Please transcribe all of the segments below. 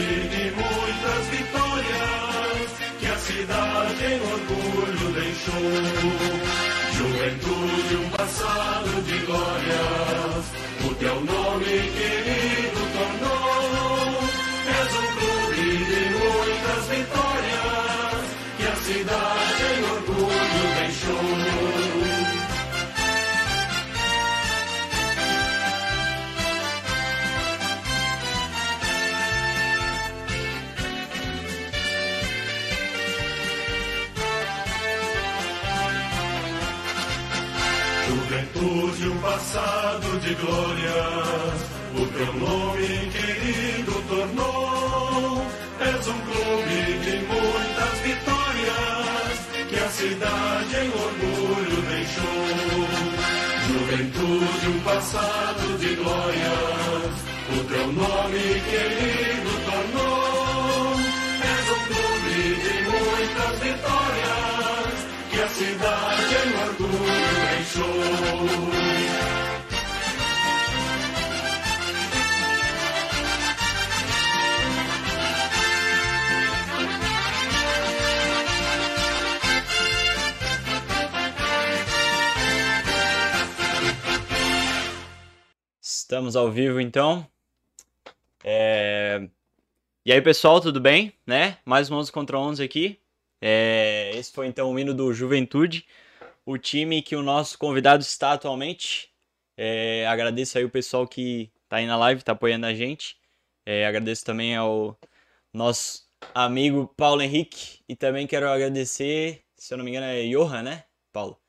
de muitas vitórias, que a cidade em orgulho deixou. Juventude, um passado de glórias, Passado de glórias, o teu nome querido tornou. És um clube de muitas vitórias, que a cidade em orgulho deixou. Juventude, um passado de glórias, o teu nome querido tornou. És um clube de muitas vitórias, que a cidade em orgulho deixou. Estamos ao vivo então. É, E aí, pessoal, tudo bem? Né? Mais um 11 contra 11 aqui. É, Esse foi então o hino do Juventude, o time que o nosso convidado está atualmente. É, Agradeço aí o pessoal que tá aí na live, tá apoiando a gente. É, Agradeço também ao nosso amigo Paulo Henrique e também quero agradecer, se eu não me engano, é Johan, né, Paulo?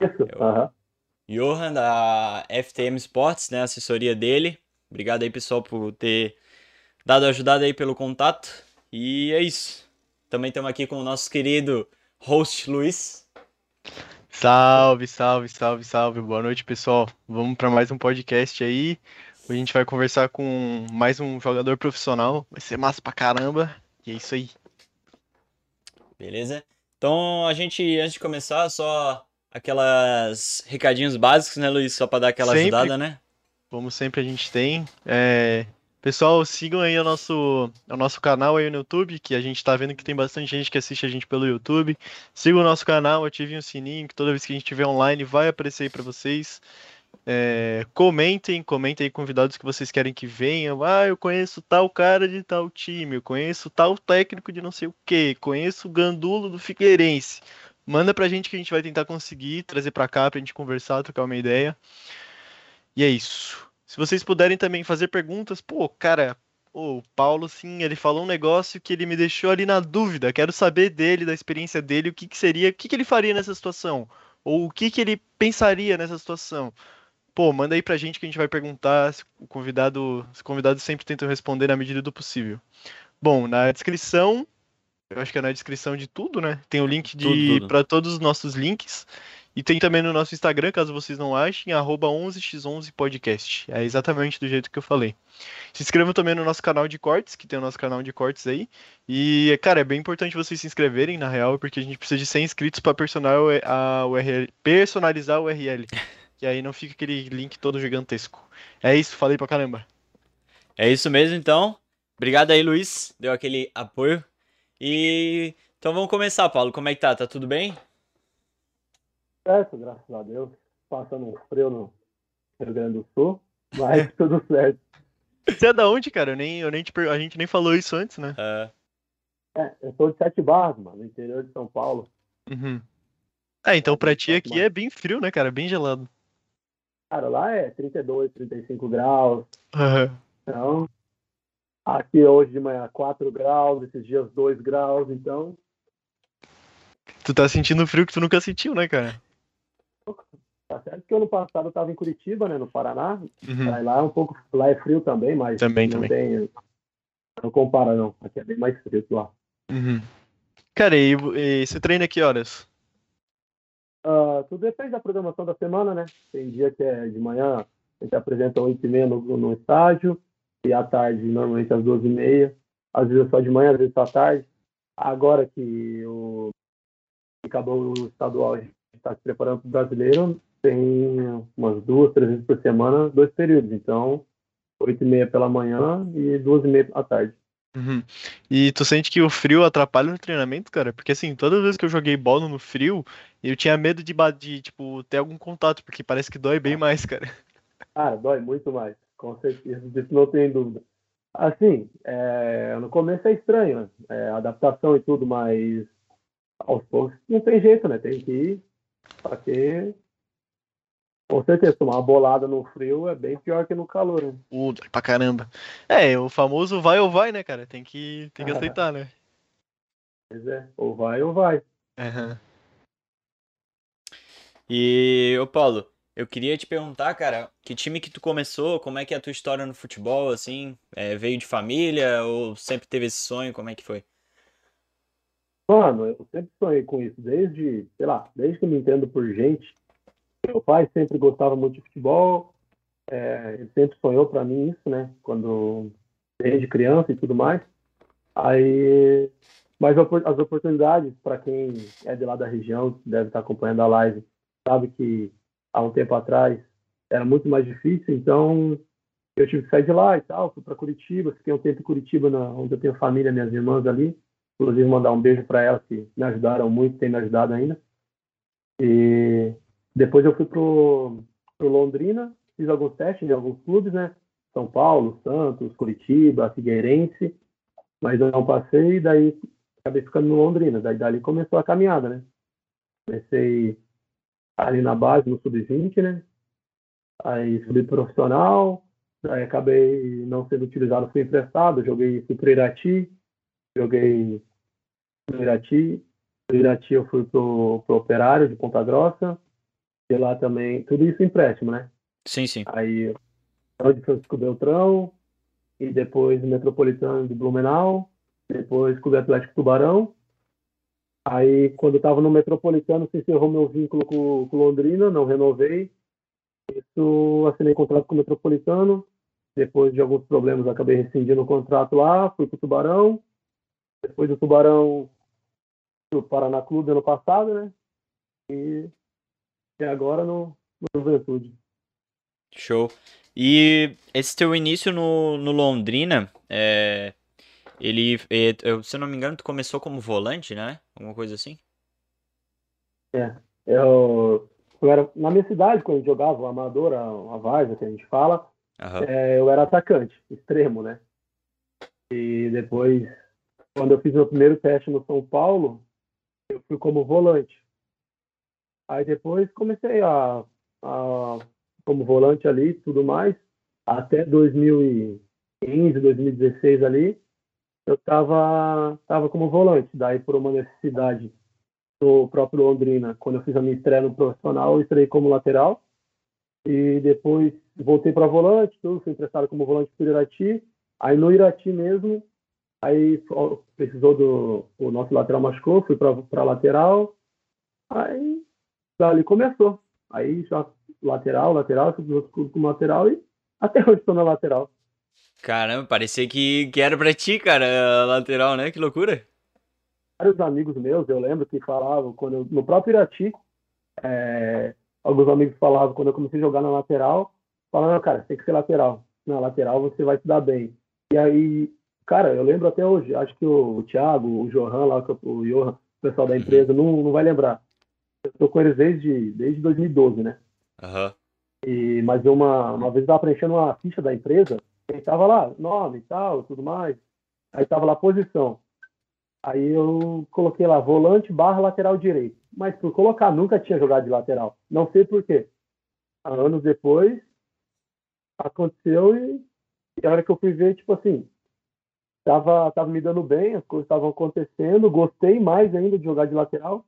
Isso, Eu- aham. Johan da FTM Sports, né, assessoria dele. Obrigado aí, pessoal, por ter dado ajudada aí pelo contato. E é isso. Também estamos aqui com o nosso querido host Luiz. Salve, salve, salve, salve. Boa noite, pessoal. Vamos para mais um podcast aí. Hoje a gente vai conversar com mais um jogador profissional. Vai ser massa pra caramba. E é isso aí. Beleza? Então, a gente, antes de começar, só aquelas recadinhos básicos, né, Luiz? Só para dar aquela Sempre. ajudada, né? Como sempre a gente tem. É, Pessoal, sigam aí o nosso, o nosso canal aí no YouTube, que a gente tá vendo que tem bastante gente que assiste a gente pelo YouTube. Sigam o nosso canal, ativem o sininho, que toda vez que a gente estiver online vai aparecer aí pra vocês. É, comentem, comentem aí convidados que vocês querem que venham. Ah, eu conheço tal cara de tal time, eu conheço tal técnico de não sei o que, conheço o Gandulo do Figueirense. Manda pra gente que a gente vai tentar conseguir trazer pra cá pra gente conversar, trocar uma ideia. E é isso. Se vocês puderem também fazer perguntas, pô, cara, o Paulo, sim, ele falou um negócio que ele me deixou ali na dúvida. Quero saber dele, da experiência dele, o que, que seria, o que, que ele faria nessa situação, ou o que, que ele pensaria nessa situação. Pô, manda aí pra gente que a gente vai perguntar. O convidado, os convidados sempre tentam responder na medida do possível. Bom, na descrição, eu acho que é na descrição de tudo, né? Tem o link de para todos os nossos links. E tem também no nosso Instagram, caso vocês não achem, arroba 11x11podcast. É exatamente do jeito que eu falei. Se inscrevam também no nosso canal de cortes, que tem o nosso canal de cortes aí. E, cara, é bem importante vocês se inscreverem, na real, porque a gente precisa de 100 inscritos para personalizar a URL. Que aí não fica aquele link todo gigantesco. É isso, falei pra caramba. É isso mesmo, então. Obrigado aí, Luiz. Deu aquele apoio. E então vamos começar, Paulo. Como é que tá? Tá tudo bem? Certo, graças a Deus. Passando um frio no Rio Grande do Sul, mas tudo certo. Você é da onde, cara? Eu nem, eu nem te per- A gente nem falou isso antes, né? Ah, É, eu sou de Sete Barras, mano, no interior de São Paulo. Uhum. Ah, então pra ti aqui é bem frio, né, cara? Bem gelado. Cara, lá é 32, 35 graus. Aham. Então, aqui hoje de manhã 4 graus, esses dias 2 graus, então, Tu tá sentindo frio que tu nunca sentiu, né, cara? tá certo que ano passado eu tava em Curitiba, né, no Paraná. Uhum. Aí lá é um pouco, lá é frio também, mas Também, não também. tem, não compara não. Aqui é bem mais frio que lá. Uhum. Cara, e, e você treina que horas? Uh, tudo depende da programação da semana, né? Tem dia que é de manhã, a gente apresenta 8 e meia no, no estádio, e à tarde, normalmente às 12 e meia. Às vezes só de manhã, às vezes só à tarde. Agora que o acabou o estadual, a gente está se preparando para o brasileiro, tem umas duas, três vezes por semana, dois períodos. Então, oito e meia pela manhã e duas e meia à tarde. Uhum. E tu sente que o frio atrapalha no treinamento, cara? Porque assim, toda vez que eu joguei bola no frio, eu tinha medo de, de tipo, ter algum contato, porque parece que dói bem mais, cara. Ah, dói muito mais, com certeza, disso não tem dúvida. Assim, é, no começo é estranho, é, adaptação e tudo, mas aos poucos não tem jeito, né? Tem que ir, porque com certeza, tomar uma bolada no frio é bem pior que no calor, né? Uh, pra caramba. É, o famoso vai ou vai, né, cara? Tem que, tem que aceitar, né? Pois é, ou vai ou vai. Uhum. E, ô Paulo, eu queria te perguntar, cara, que time que tu começou, como é que é a tua história no futebol, assim? É, veio de família ou sempre teve esse sonho? Como é que foi? Mano, eu sempre sonhei com isso, desde, sei lá, desde que eu me entendo por gente. Meu pai sempre gostava muito de futebol, é, ele sempre sonhou para mim isso, né? Quando desde criança e tudo mais. Aí, mas as oportunidades para quem é de lá da região, deve estar acompanhando a live, sabe que há um tempo atrás era muito mais difícil, então eu tive que sair de lá e tal, fui para Curitiba, fiquei um tempo em Curitiba, na, onde eu tenho família, minhas irmãs ali. Inclusive, mandar um beijo para elas que me ajudaram muito, têm me ajudado ainda. E depois eu fui pro Londrina, fiz alguns testes em alguns clubes, né? São Paulo, Santos, Curitiba, Figueirense, mas eu não passei, daí acabei ficando no Londrina. Daí dali começou a caminhada, né? Comecei ali na base, no sub-20, né? Aí subi profissional, daí acabei não sendo utilizado, fui emprestado, joguei, fui pro Irati, joguei no Irati, do Irati eu fui pro, pro Operário de Ponta Grossa, e lá também, tudo isso empréstimo, né? Sim, sim. Aí, de Francisco Beltrão, e depois Metropolitano de Blumenau, depois Clube Atlético Tubarão. Aí, quando eu estava no Metropolitano, se encerrou meu vínculo com, com Londrina, não renovei. Isso, assinei contrato com o Metropolitano. Depois de alguns problemas, acabei rescindindo o contrato lá, fui para o Tubarão. Depois do Tubarão, o Paraná Clube ano passado, né? E e agora no, no Juventude. Show. E esse teu início no, no Londrina, é, ele, é, se eu não me engano, tu começou como volante, né? Alguma coisa assim? É. Eu, eu era, na minha cidade, quando eu jogava o Amador, a, a que a gente fala, uhum. é, eu era atacante, extremo, né? E depois, quando eu fiz meu primeiro teste no São Paulo, eu fui como volante. Aí depois comecei a, a como volante ali e tudo mais. Até 2015, 2016 ali, eu estava tava como volante. Daí, por uma necessidade do próprio Londrina, quando eu fiz a minha estreia no profissional, eu estreiei como lateral. E depois voltei para volante, tudo, fui emprestado como volante para o Irati. Aí no Irati mesmo, aí precisou do. O nosso lateral machucou, fui para lateral. Aí ali começou. Aí já lateral, lateral, fui outro clube com lateral e até hoje estou na lateral. Caramba, parecia que, que era pra ti, cara, lateral, né? Que loucura. Vários amigos meus, eu lembro que falavam, quando eu, no próprio Irati, é, alguns amigos falavam, quando eu comecei a jogar na lateral, falavam, cara, tem que ser lateral. Na lateral você vai se dar bem. E aí, cara, eu lembro até hoje, acho que o, o Thiago, o Johan lá, o Johan, o pessoal da empresa, não, não vai lembrar eu tô com eles desde, desde 2012, né? Uhum. E, mas uma, uma vez eu tava preenchendo uma ficha da empresa, e tava lá, nome e tal, tudo mais. Aí tava lá posição. Aí eu coloquei lá, volante barra lateral direito. Mas por colocar, nunca tinha jogado de lateral. Não sei por quê. Anos depois, aconteceu e, e a hora que eu fui ver, tipo assim, tava, tava me dando bem, as coisas estavam acontecendo, gostei mais ainda de jogar de lateral.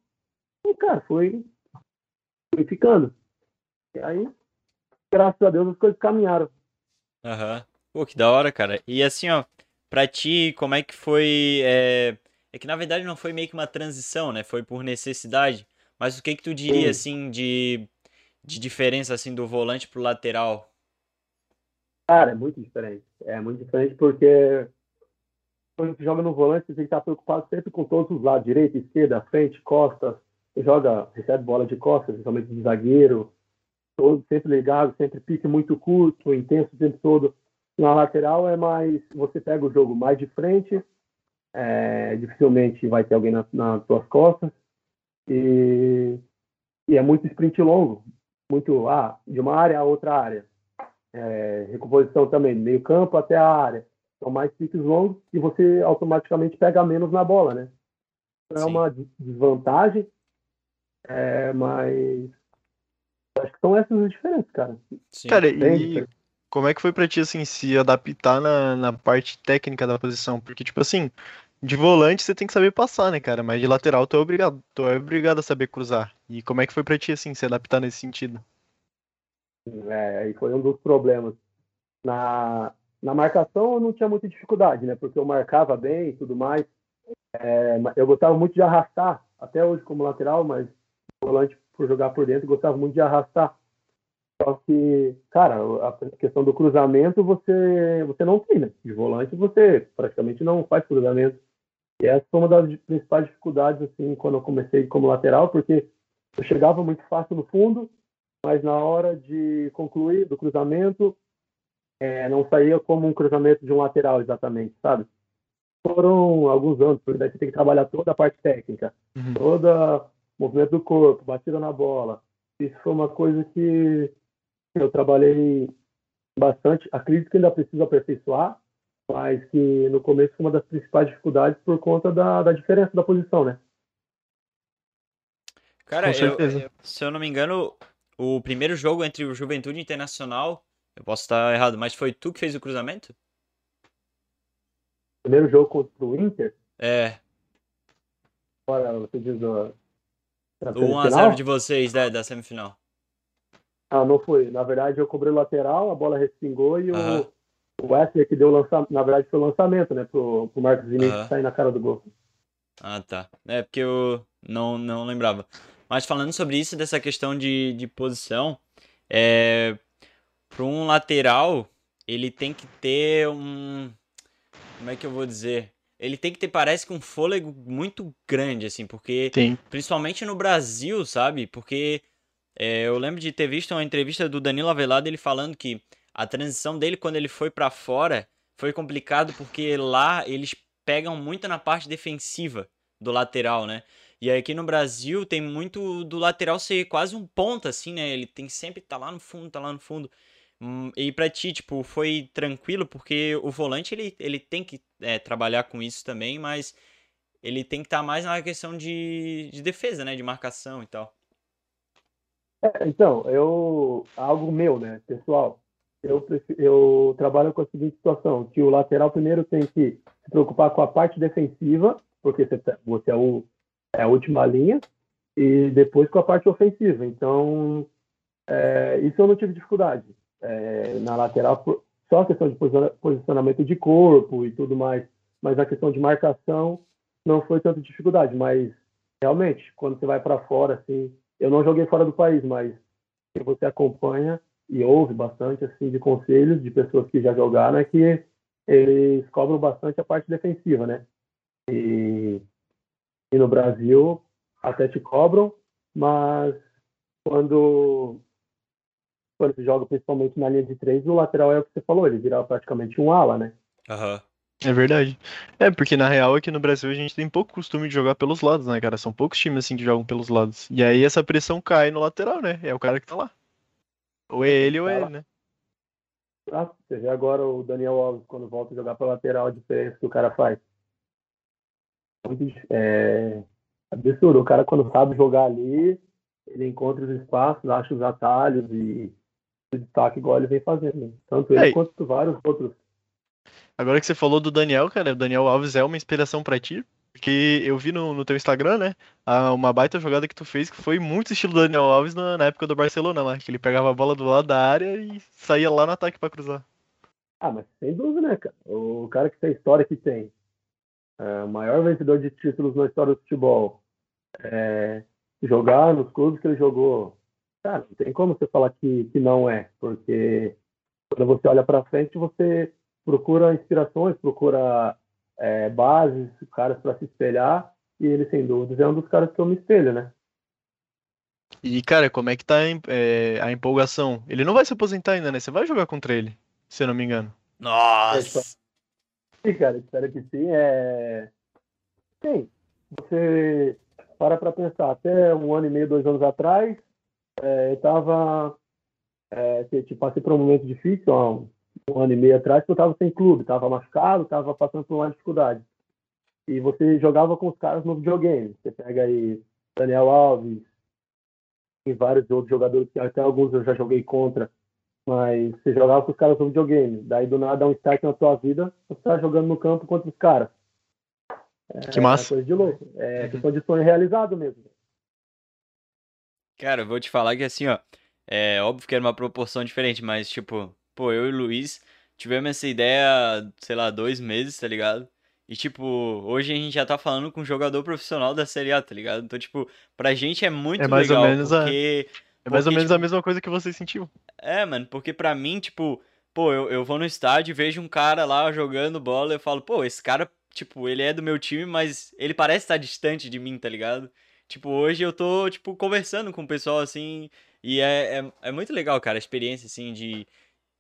E, cara, foi, foi ficando. E aí, graças a Deus, as coisas caminharam. Aham. Uhum. Pô, que da hora, cara. E assim, ó, pra ti, como é que foi. É... é que na verdade não foi meio que uma transição, né? Foi por necessidade. Mas o que que tu diria, Sim. assim, de, de diferença, assim, do volante pro lateral? Cara, é muito diferente. É muito diferente porque quando você joga no volante, você tem que estar preocupado sempre com todos os lados, direita, esquerda, frente, costas. Você joga, recebe bola de costas, principalmente de zagueiro, todo sempre ligado, sempre pique muito curto, intenso o tempo todo. Na lateral é mais, você pega o jogo mais de frente, é, dificilmente vai ter alguém na, nas suas costas, e, e é muito sprint longo, muito ah, de uma área a outra área. É, recomposição também, meio campo até a área. São mais piques longos e você automaticamente pega menos na bola, né? Então, é Sim. uma desvantagem, é, mas acho que são essas as diferenças, cara. Sim. Cara, e. como é que foi pra ti, assim, se adaptar na, na parte técnica da posição? Porque, tipo assim, de volante você tem que saber passar, né, cara? Mas de lateral tu é obrigado, tu é obrigado a saber cruzar. E como é que foi pra ti, assim, se adaptar nesse sentido? É, aí foi um dos problemas. Na, na marcação eu não tinha muita dificuldade, né? Porque eu marcava bem e tudo mais. É, eu gostava muito de arrastar, até hoje como lateral, mas volante por jogar por dentro, gostava muito de arrastar. Só que, cara, a questão do cruzamento você, você não tem, né? De volante você praticamente não faz cruzamento. E essa foi uma das principais dificuldades, assim, quando eu comecei como lateral, porque eu chegava muito fácil no fundo, mas na hora de concluir do cruzamento, é, não saía como um cruzamento de um lateral exatamente, sabe? Foram alguns anos, porque daí você tem que trabalhar toda a parte técnica, Uhum. toda movimento do corpo, batida na bola. Isso foi uma coisa que eu trabalhei bastante. Acredito que ainda preciso aperfeiçoar, mas que no começo foi uma das principais dificuldades por conta da, da diferença da posição, né? Cara, eu, eu- se eu não me engano, o primeiro jogo entre o Juventude Internacional, eu posso estar errado, mas foi tu que fez o cruzamento? Primeiro jogo contra o Inter, É, agora você diz o 1x0 semifinal? de vocês, né, da semifinal. Ah, não foi. Na verdade, eu cobrei o lateral, a bola respingou e o, o Wesley que deu o lançamento. Na verdade, foi o lançamento, né? Pro, pro Marcos Vinícius sair na cara do gol. Ah, tá. É porque eu não, não lembrava. Mas falando sobre isso, dessa questão de, de posição, é, para um lateral, ele tem que ter um. Como é que eu vou dizer? Ele tem que ter, parece que um fôlego muito grande, assim, porque Tem. principalmente no Brasil, sabe? Porque é, eu lembro de ter visto uma entrevista do Danilo Avelar ele falando que a transição dele quando ele foi pra fora foi complicado porque lá eles pegam muito na parte defensiva do lateral, né? E aqui no Brasil tem muito do lateral ser quase um ponta, assim, né? Ele tem sempre tá lá no fundo, tá lá no fundo. Hum, E pra ti, tipo, foi tranquilo porque o volante ele, ele tem que é, trabalhar com isso também, mas ele tem que estar mais na questão de, de defesa, né? De marcação e tal. É, então, eu. Algo meu, né, pessoal. Eu, eu trabalho com a seguinte situação: que o lateral primeiro tem que se preocupar com a parte defensiva, porque você, tá- você é, o, é a última linha, e depois com a parte ofensiva. Então, é, isso eu não tive dificuldade. É, na lateral, só a questão de posiciona- posicionamento de corpo e tudo mais, mas a questão de marcação não foi tanta dificuldade. Mas, realmente, quando você vai para fora, assim, eu não joguei fora do país, mas se você acompanha e ouve bastante assim de conselhos de pessoas que já jogaram é que eles cobram bastante a parte defensiva, né? E, e no Brasil até te cobram, mas quando quando se joga principalmente na linha de três, o lateral é o que você falou, ele vira praticamente um ala, né? Aham. É verdade. É, porque na real aqui no Brasil a gente tem pouco costume de jogar pelos lados, né, cara? São poucos times assim que jogam pelos lados. E aí essa pressão cai no lateral, né? É o cara que tá lá. Ou é ele ou é ele, né? Ah, você vê agora o Daniel Alves quando volta a jogar pela lateral, a diferença que o cara faz. É absurdo. O cara, quando sabe jogar ali, ele encontra os espaços, acha os atalhos e se destaca igual ele vem fazendo. Tanto ele É, e- quanto vários outros. Agora que você falou do Daniel, cara, o Daniel Alves é uma inspiração pra ti? Porque eu vi no, no teu Instagram, né? Uma baita jogada que tu fez que foi muito estilo Daniel Alves na, na época do Barcelona lá, que ele pegava a bola do lado da área e saía lá no ataque pra cruzar. Ah, mas sem dúvida, né, cara? O cara que tem história que tem, é, maior vencedor de títulos na história do futebol, é, jogar nos clubes que ele jogou. Cara, não tem como você falar que, que não é, porque quando você olha para frente, você procura inspirações, procura é, bases, caras para se espelhar, e ele, sem dúvidas, é um dos caras que eu me espelho, né? E, cara, como é que tá é, a empolgação? Ele não vai se aposentar ainda, né? Você vai jogar contra ele, se eu não me engano. Nossa! Sim, cara, espero que sim. É... Sim, você para para pensar, até um ano e meio, dois anos atrás, é, eu tava. É, tipo, passei por um momento difícil, ó, um, ano e meio atrás, que eu tava sem clube, tava machucado, tava passando por uma dificuldade. E você jogava com os caras no videogame. Você pega aí Daniel Alves, e vários outros jogadores que até alguns eu já joguei contra, mas você jogava com os caras no videogame. Daí do nada dá um start na tua vida, você tá jogando no campo contra os caras. É, que massa. É coisa de louco. É questão de sonho realizado mesmo. Cara, eu vou te falar que assim, ó, é óbvio que era uma proporção diferente, mas tipo, pô, eu e o Luiz tivemos essa ideia, sei lá, dois meses, tá ligado? E, tipo, hoje a gente já tá falando com um jogador profissional da Série A, tá ligado? Então, tipo, pra gente é muito é mais legal, ou menos porque... A... É mais porque, ou menos tipo... a mesma coisa que você sentiu. É, mano, porque pra mim, tipo, pô, eu, eu vou no estádio e vejo um cara lá jogando bola e eu falo, pô, esse cara, tipo, ele é do meu time, mas ele parece estar distante de mim, tá ligado? Tipo, hoje eu tô, tipo, conversando com o pessoal, assim, e é, é, é muito legal, cara, a experiência, assim, de,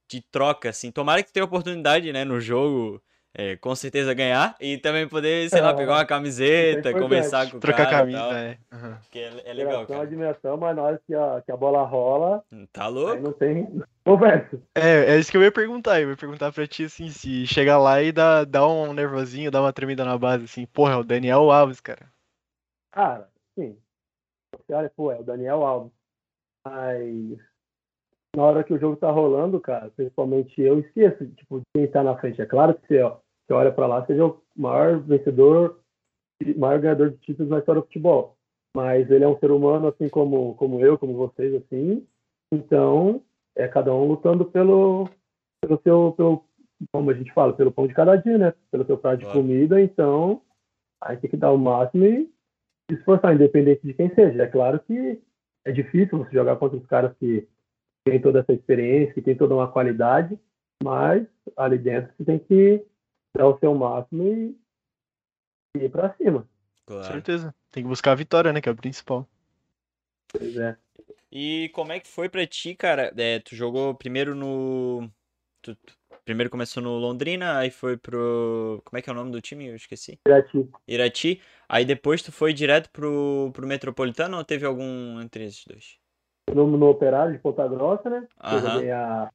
de troca, assim. Tomara que tenha oportunidade, né, no jogo é, com certeza ganhar e também poder, sei lá, é, pegar uma camiseta, conversar com o Trocar cara. Trocar camisa, é. Uhum. Que é, é legal, cara. admiração, mas na hora que a, que a bola rola. Tá louco? não tem conversa. É, é isso que eu ia perguntar. Eu ia perguntar pra ti, assim, se chegar lá e dá, dá um nervosinho, dá uma tremida na base, assim. Porra, é o Daniel Alves, cara. Cara, sim. Você olha, pô, é o Daniel Alves. Mas na hora que o jogo tá rolando, cara, principalmente eu esqueço, tipo, de quem tá na frente. É claro que você, ó, você olha para lá, seja o maior vencedor, maior ganhador de títulos na história do futebol. Mas ele é um ser humano, assim como, como eu, como vocês, assim. Então, é cada um lutando pelo, pelo seu, pelo, como a gente fala, pelo pão de cada dia, né? Pelo seu prato de comida. Então, aí tem que dar o máximo e se esforçar, independente de quem seja. É claro que é difícil você jogar contra os caras que têm toda essa experiência, que têm toda uma qualidade, mas ali dentro você tem que dar o seu máximo e, ir para cima. Claro. Certeza. Tem que buscar a vitória, né? Que é o principal. Pois é. E como é que foi pra ti, cara? É, tu jogou primeiro no. Tu, tu, primeiro começou no Londrina, aí foi pro. Como é que é o nome do time? Eu esqueci. Irati. Irati. Aí depois tu foi direto pro, pro Metropolitano ou teve algum entre esses dois? No, no Operário de Ponta Grossa, né? Aham. Eu joguei a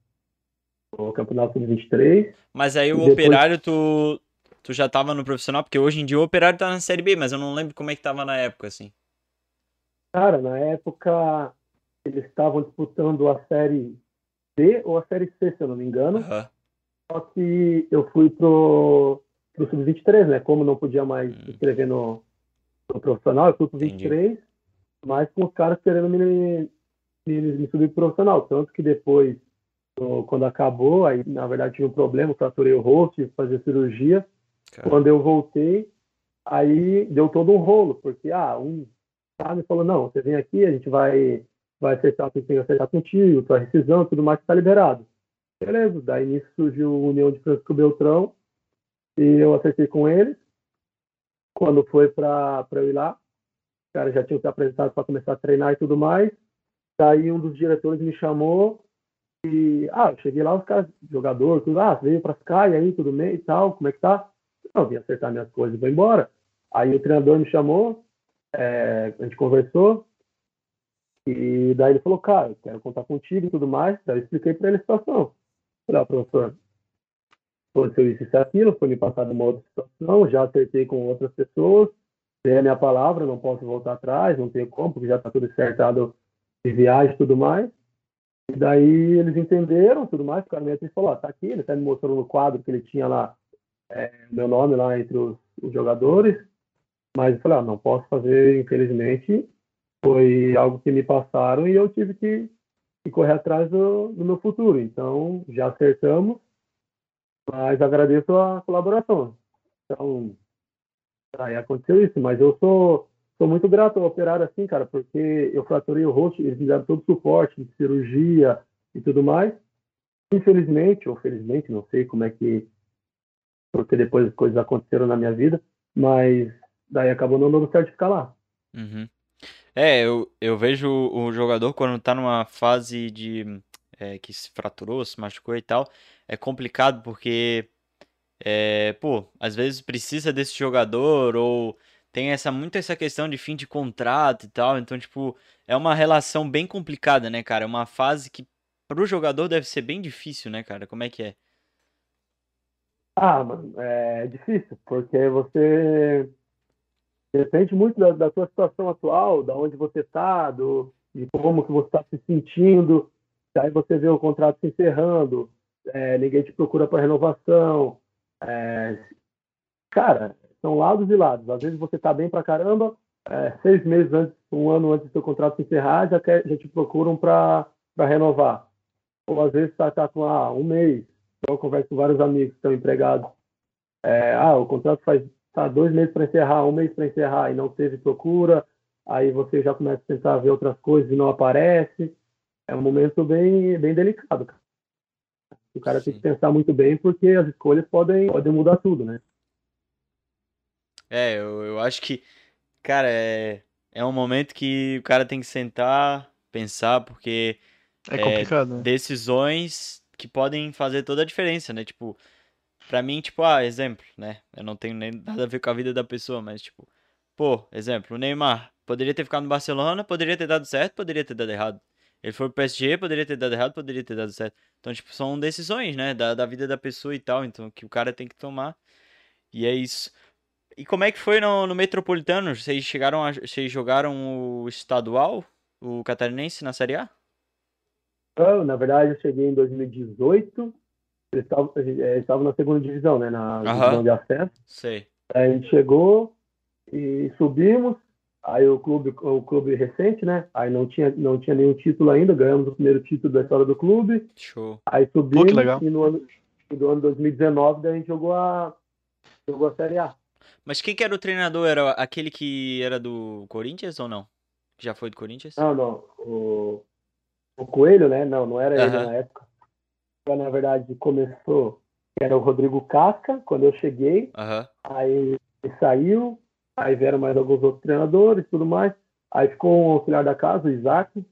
o Campeonato Sub-23. Mas aí o depois... Operário, tu, tu já tava no profissional? Porque hoje em dia o Operário tá na Série B, mas eu não lembro como é que tava na época, assim. Cara, na época eles estavam disputando a Série B ou a Série C, se eu não me engano. Uhum. Só que eu fui pro, pro Sub-23, né? Como não podia mais Hum. inscrever no, no profissional, eu fui pro Entendi. 23, mas com os caras querendo me, me, me subir pro profissional. Tanto que depois, quando acabou, aí na verdade tive um problema, fraturei o rosto, tive que fazer cirurgia. Cara. Quando eu voltei, aí deu todo um rolo, porque ah, um cara me falou, não, você vem aqui, a gente vai, vai acertar o que tem que acertar contigo, tua rescisão, tudo mais, tá liberado. Beleza, daí nisso surgiu a União de Francisco Beltrão, e eu acertei com eles. Quando foi para eu ir lá, os caras já tinham se apresentado para começar a treinar e tudo mais. Daí um dos diretores me chamou e, ah, eu cheguei lá, os caras, jogador, tudo, ah, veio para Sky aí, tudo bem e tal, como é que tá? Não, vim acertar minhas coisas e vou embora. Aí o treinador me chamou, é, a gente conversou, e daí ele falou, cara, eu quero contar contigo e tudo mais. Daí eu expliquei para ele a situação. Falei, ah, professor, aconteceu isso e aquilo, foi me passado uma outra situação, já acertei com outras pessoas, dei a minha palavra, não posso voltar atrás, não tenho como, porque já está tudo acertado de viagem e tudo mais. E daí eles entenderam tudo mais, ficaram meio assim, falou, ó, tá aqui, ele até me mostrou no quadro que ele tinha lá é, meu nome lá entre os, os jogadores, mas eu falei, ah, não posso fazer, infelizmente, foi algo que me passaram e eu tive que, que correr atrás do, do meu futuro. Então, já acertamos, mas agradeço a colaboração. Então, aí aconteceu isso, mas eu sou, sou muito grato ao operário assim, cara, porque eu fraturei o rosto, eles me deram todo o suporte cirurgia e tudo mais. Infelizmente, ou felizmente, não sei como é que. Porque depois as coisas aconteceram na minha vida, mas daí acabou não dando certo ficar lá. Uhum. É, eu, eu vejo o jogador quando tá numa fase de é, que se fraturou, se machucou e tal, é complicado porque, é, pô, às vezes precisa desse jogador ou tem essa muito essa questão de fim de contrato e tal, então, tipo, é uma relação bem complicada, né, cara? É uma fase que pro jogador deve ser bem difícil, né, cara? Como é que é? Ah, mano, é difícil, porque você depende muito da, da sua situação atual, da onde você está, do, de como que você está se sentindo. Aí você vê o contrato se encerrando, é, ninguém te procura para renovação. É, cara, são lados e lados. Às vezes você está bem para caramba, é, seis meses antes, um ano antes do seu contrato se encerrar, já, quer, já te procuram para renovar. Ou às vezes está tá com ah, um mês. Eu converso com vários amigos que estão empregados. É, ah, o contrato faz tá dois meses para encerrar, um mês para encerrar e não teve procura, aí você já começa a tentar ver outras coisas e não aparece. É um momento bem, bem delicado. Cara. O cara Sim. tem que pensar muito bem porque as escolhas podem, podem mudar tudo, né? É, eu, eu acho que, cara, é, é um momento que o cara tem que sentar, pensar, porque é, é complicado, né? decisões que podem fazer toda a diferença, né? Tipo, Pra mim, tipo, ah, exemplo, né? Eu não tenho nem nada a ver com a vida da pessoa, mas, tipo, pô, exemplo, o Neymar poderia ter ficado no Barcelona, poderia ter dado certo, poderia ter dado errado. Ele foi pro PSG, poderia ter dado errado, poderia ter dado certo. Então, tipo, são decisões, né? Da, da vida da pessoa e tal. Então, que o cara tem que tomar. E é isso. E como é que foi no, no Metropolitano? Vocês chegaram a, Vocês jogaram o estadual, o catarinense, na Série A? Não, na verdade, eu cheguei em 2018 eles estavam, na segunda divisão, né? Na divisão de acesso. Sei. Aí a gente chegou e subimos. Aí o clube, o clube recente, né? Aí não tinha, não tinha nenhum título ainda. Ganhamos o primeiro título da história do clube. Show. Aí subimos. Pô, legal. E no ano, no ano 2019 daí a gente jogou a, jogou a Série A. Mas quem que era o treinador? Era aquele que era do Corinthians ou não? Já foi do Corinthians? Não, não. O, o Coelho, né? Não, não era ele na época na verdade, começou, era o Rodrigo Casca, quando eu cheguei. Uhum. Aí ele saiu, aí vieram mais alguns outros treinadores e tudo mais. Aí ficou um auxiliar da casa, o Isaac.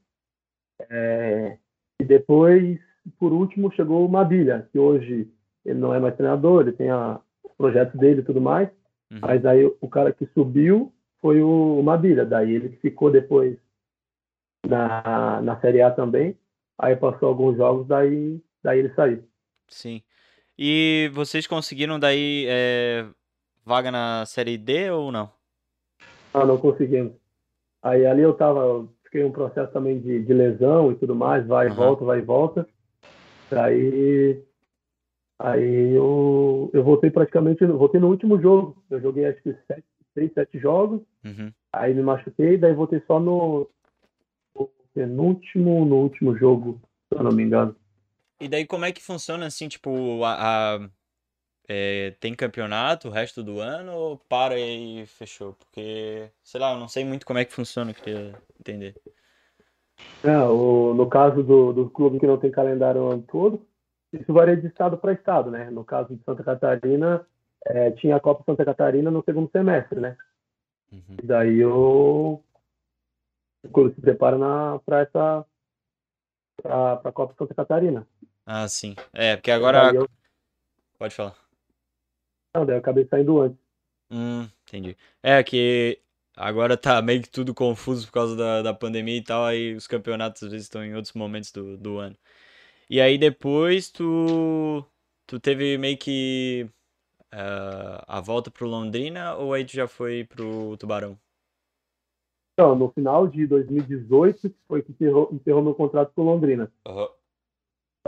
É, e depois, por último, chegou o Mabilha, que hoje ele não é mais treinador, ele tem a, os projetos dele e tudo mais. Uhum. Mas aí o cara que subiu foi o Mabilha. Daí ele ficou depois na, na Série A também. Aí passou alguns jogos, daí daí ele saiu. Sim. E vocês conseguiram daí é, vaga na Série D ou não? Ah, não conseguimos. Aí ali eu tava, fiquei um processo também de, de lesão e tudo mais, vai e volta, vai e volta. Aí, aí eu, eu voltei praticamente, voltei no último jogo. Eu joguei acho que sete, seis, sete jogos. Uhum. Aí me machuquei, daí voltei só no, no penúltimo, no último jogo, se eu não me engano. E daí como é que funciona assim, tipo, a, a é, tem campeonato o resto do ano ou para e fechou? Porque, sei lá, eu não sei muito como é que funciona, eu queria entender. É, o, no caso do, do clube que não tem calendário o ano todo, isso varia de estado para estado, né? No caso de Santa Catarina, é, tinha a Copa Santa Catarina no segundo semestre, né? Uhum. E daí o, o clube se prepara para essa para a Copa Santa Catarina. Ah, sim. É, porque agora. Eu... Pode falar. Não, daí eu acabei saindo antes. Hum, entendi. É que agora tá meio que tudo confuso por causa da, da pandemia e tal, aí os campeonatos às vezes estão em outros momentos do, do ano. E aí depois tu. Tu teve meio que. Uh, a volta pro Londrina ou aí tu já foi pro Tubarão? Não, no final de 2018 foi que encerrou, encerrou meu contrato com Londrina. Uhum.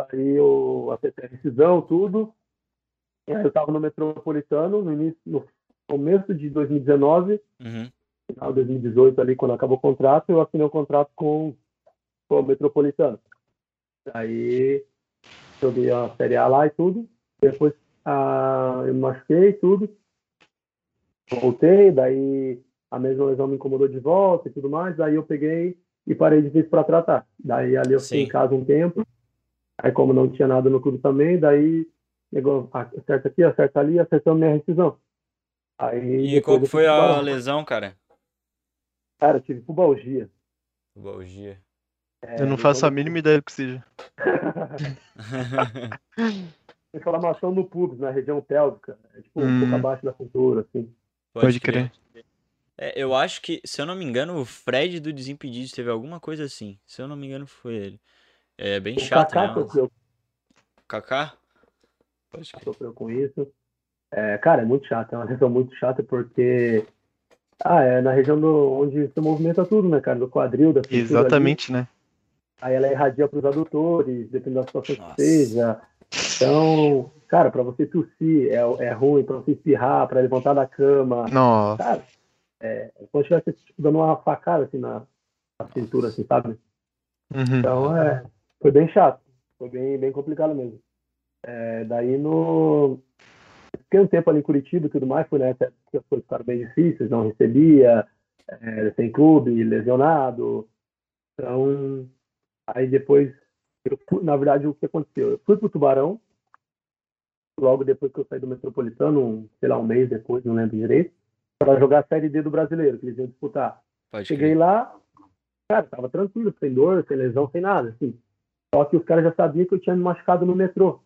Aí eu acertei a decisão, tudo. E aí eu estava no Metropolitano no início, no começo de 2019, uhum. final de 2018 ali, quando acabou o contrato, eu assinei o um contrato com, com o Metropolitano. Aí joguei a Série A lá e tudo. Depois ah, eu me machuquei e tudo. Voltei, daí a mesma lesão me incomodou de volta e tudo mais, daí eu peguei e parei de vez para tratar. Daí ali eu fiquei Sim. em casa um tempo, aí como não tinha nada no clube também, daí pegou, acerta aqui, acerta ali, acertando minha rescisão. Aí E qual foi a lesão, cara? Cara, eu tive pubalgia. Pubalgia. É, Eu não faço a do mínima ideia do que seja. inflamação no pubis, na região pélvica. É tipo um Hum. pouco abaixo da cintura, assim. Pode crer. É, eu acho que, se eu não me engano, o Fred do Desimpedidos teve alguma coisa assim. Se eu não me engano, foi ele. É bem O chato, Kaká né? sofreu, Kaká? Pode crer. sofreu com isso. É, cara, é muito chato, é uma lesão muito chata porque. Ah, é na região do, onde se movimenta tudo, né, cara? Do quadril, da cintura ali. Exatamente, né? Aí ela irradia para os adutores, dependendo da situação Nossa. que seja. Então, cara, para você tossir é, é ruim, para você espirrar, para levantar da cama. Nossa. Cara, é, como se estivesse tipo, dando uma facada assim na, na cintura, assim, sabe? Uhum. Então, é, foi bem chato. Foi bem, bem complicado mesmo. É, daí no. Fiquei um tempo ali em Curitiba e tudo mais, foi nessa época que as coisas ficaram bem difíceis, não recebia, é, sem clube, lesionado. Então, aí depois, eu na verdade, o que aconteceu? Eu fui pro Tubarão, logo depois que eu saí do Metropolitano, um, sei lá, um mês depois, não lembro direito, para jogar a Série D do Brasileiro, que eles iam disputar. Pode Cheguei lá, cara, tava tranquilo, sem dor, sem lesão, sem nada, assim. Só que os caras já sabiam que eu tinha me machucado no metrô.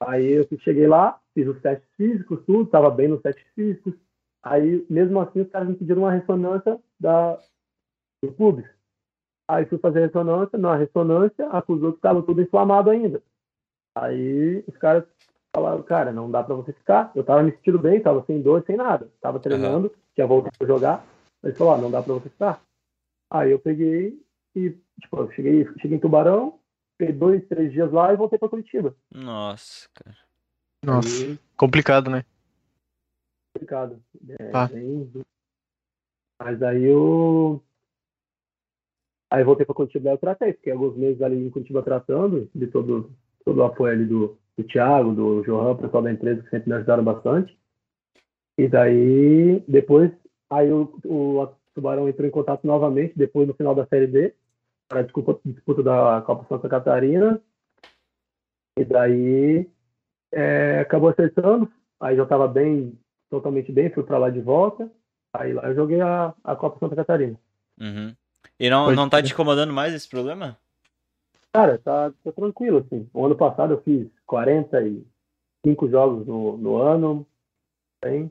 Aí eu cheguei lá, fiz os testes físicos, tudo, tava bem nos testes físicos. Aí, mesmo assim, os caras me pediram uma ressonância da, do clube. Aí fui fazer a ressonância, na ressonância acusou que estava tudo inflamado ainda. Aí os caras falaram, cara, não dá pra você ficar. Eu tava me sentindo bem, tava sem dor, sem nada. Tava treinando, tinha voltado a jogar. Mas falou, ó, não dá pra você ficar. Aí eu peguei e, tipo, eu cheguei, cheguei em Tubarão, fiquei dois, três dias lá e voltei pra Curitiba. Nossa, cara. Nossa. Aí, Complicado, né? complicado. É, Tá. bem- Mas aí eu. Aí voltei pra Curitiba e tratei, fiquei alguns meses ali em Curitiba tratando, de todo, todo o apoio ali do, do Thiago, do Johan, pessoal da empresa que sempre me ajudaram bastante. E daí, depois, aí o, o Tubarão entrou em contato novamente, depois no final da Série D, para a disputa, disputa da Copa Santa Catarina. E daí é, acabou acertando, aí já estava bem, totalmente bem, fui para lá de volta. Aí lá eu joguei a, a Copa Santa Catarina. Uhum. E não, Pode não tá te incomodando mais esse problema? Cara, tá, tá tranquilo, assim. O ano passado eu fiz 45 jogos no, no ano. Bem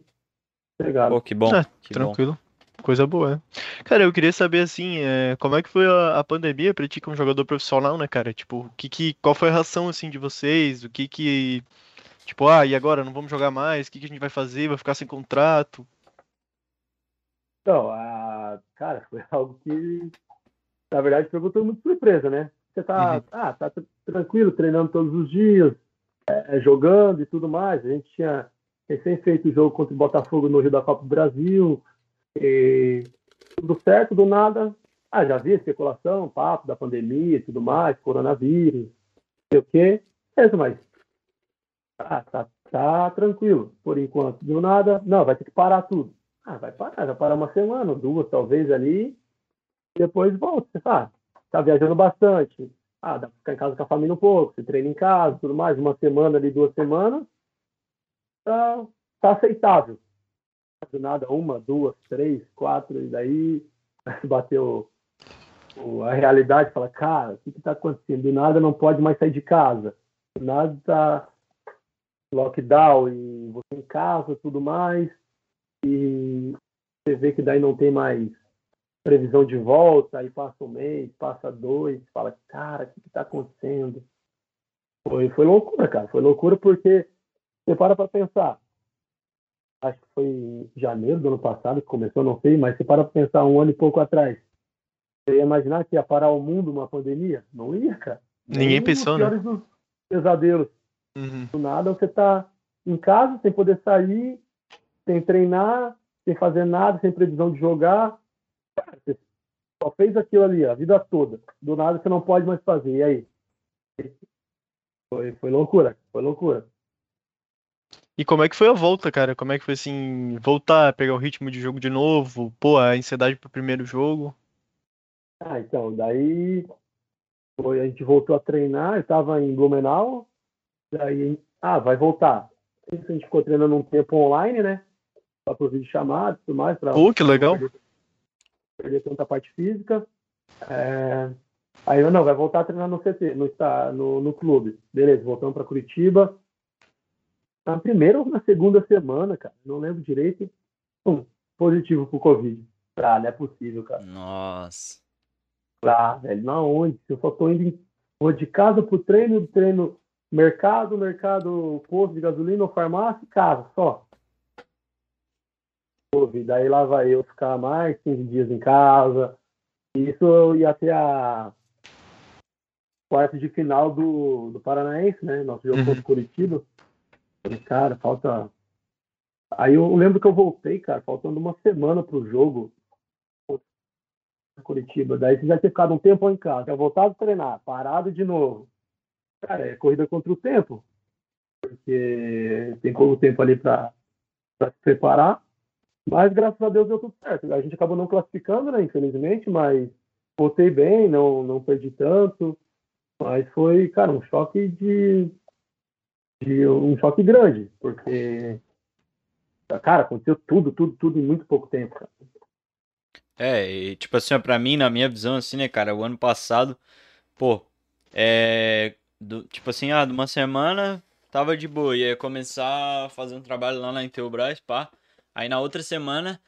pegado. Pô, que bom. Ah, que bom. Tranquilo. Coisa boa, né? Cara, eu queria saber assim, é, como é que foi a, a pandemia pra ti como jogador profissional, né, cara? Tipo, o que que, qual foi a reação assim de vocês? O que que, tipo, ah, e agora não vamos jogar mais? O que que a gente vai fazer? Vai ficar sem contrato? Então, a, cara, foi algo que, na verdade, pegou todo mundo de surpresa, né? Você tá, Uhum. ah, tá tr- tranquilo, treinando todos os dias, é, é, jogando e tudo mais. A gente tinha recém feito o jogo contra o Botafogo no Rio da Copa do Brasil, e tudo certo, do nada. Ah, já vi especulação, papo da pandemia e tudo mais, coronavírus, não sei o quê. Beleza, mas ah, tá, tá tranquilo, por enquanto. Do nada, não, vai ter que parar tudo. Ah, vai parar, vai parar uma semana, duas talvez ali, depois volta. Você tá, tá viajando bastante. Ah, dá pra ficar em casa com a família um pouco, você treina em casa, tudo mais, uma semana ali, duas semanas, tá, tá aceitável. Do nada, uma, duas, três, quatro, e daí bateu a realidade, fala, cara, o que que tá acontecendo? Do nada não pode mais sair de casa. Do nada tá lockdown e você em casa, tudo mais e você vê que daí não tem mais previsão de volta, aí passa um mês, passa dois, fala, cara, o que está acontecendo? Foi, foi loucura, cara, foi loucura porque você para para pensar, acho que foi em janeiro do ano passado que começou, não sei, mas você para para pensar um ano e pouco atrás, você ia imaginar que ia parar o mundo uma pandemia? Não ia, cara. Ninguém pensou, né? dos pesadelos Uhum. do nada você tá em casa sem poder sair, sem treinar, sem fazer nada, sem previsão de jogar. Você só fez aquilo ali a vida toda. Do nada você não pode mais fazer. E aí? Foi, foi loucura, foi loucura. E como é que foi a volta, cara? Como é que foi assim, voltar, pegar o ritmo de jogo de novo? Pô, a ansiedade pro primeiro jogo? Ah, então, daí foi, a gente voltou a treinar, eu tava em Blumenau, daí, ah, vai voltar. A gente ficou treinando um tempo online, né? Só por vídeo chamado e tudo mais. Pra, Pô, que legal. Perder, perder tanta parte física. É, aí eu, não, vai voltar a treinar no CT, no, no, no clube. Beleza, voltamos para Curitiba. Na primeira ou na segunda semana, cara, não lembro direito, um, positivo pro Covid. Ah, não é possível, cara. Nossa. Ah, velho, na onde? Eu só tô indo vou de casa pro treino, treino mercado, mercado, posto de gasolina ou farmácia, casa, só. Covid. Daí lá vai eu ficar mais 15 dias em casa. Isso ia até a quarta de final do, do Paranaense, né? Nosso jogo contra o Curitiba. Falei, cara, falta. Aí eu lembro que eu voltei, cara, faltando uma semana pro jogo. Curitiba. Daí você já ter ficado um tempo em casa, eu voltado a treinar, parado de novo. Cara, é corrida contra o tempo. Porque tem pouco tempo ali para se preparar. Mas graças a Deus deu tudo certo. A gente acabou não classificando, né? Infelizmente, mas voltei bem, não, não perdi tanto. Mas foi, cara, um choque de de um choque grande, porque, cara, aconteceu tudo, tudo, tudo em muito pouco tempo, cara. É, e, tipo assim, pra mim, na minha visão, assim, né, cara, o ano passado, pô, é. Do, tipo assim, ah, de uma semana tava de boa, ia começar a fazer um trabalho lá na Intelbras, pá. Aí na outra semana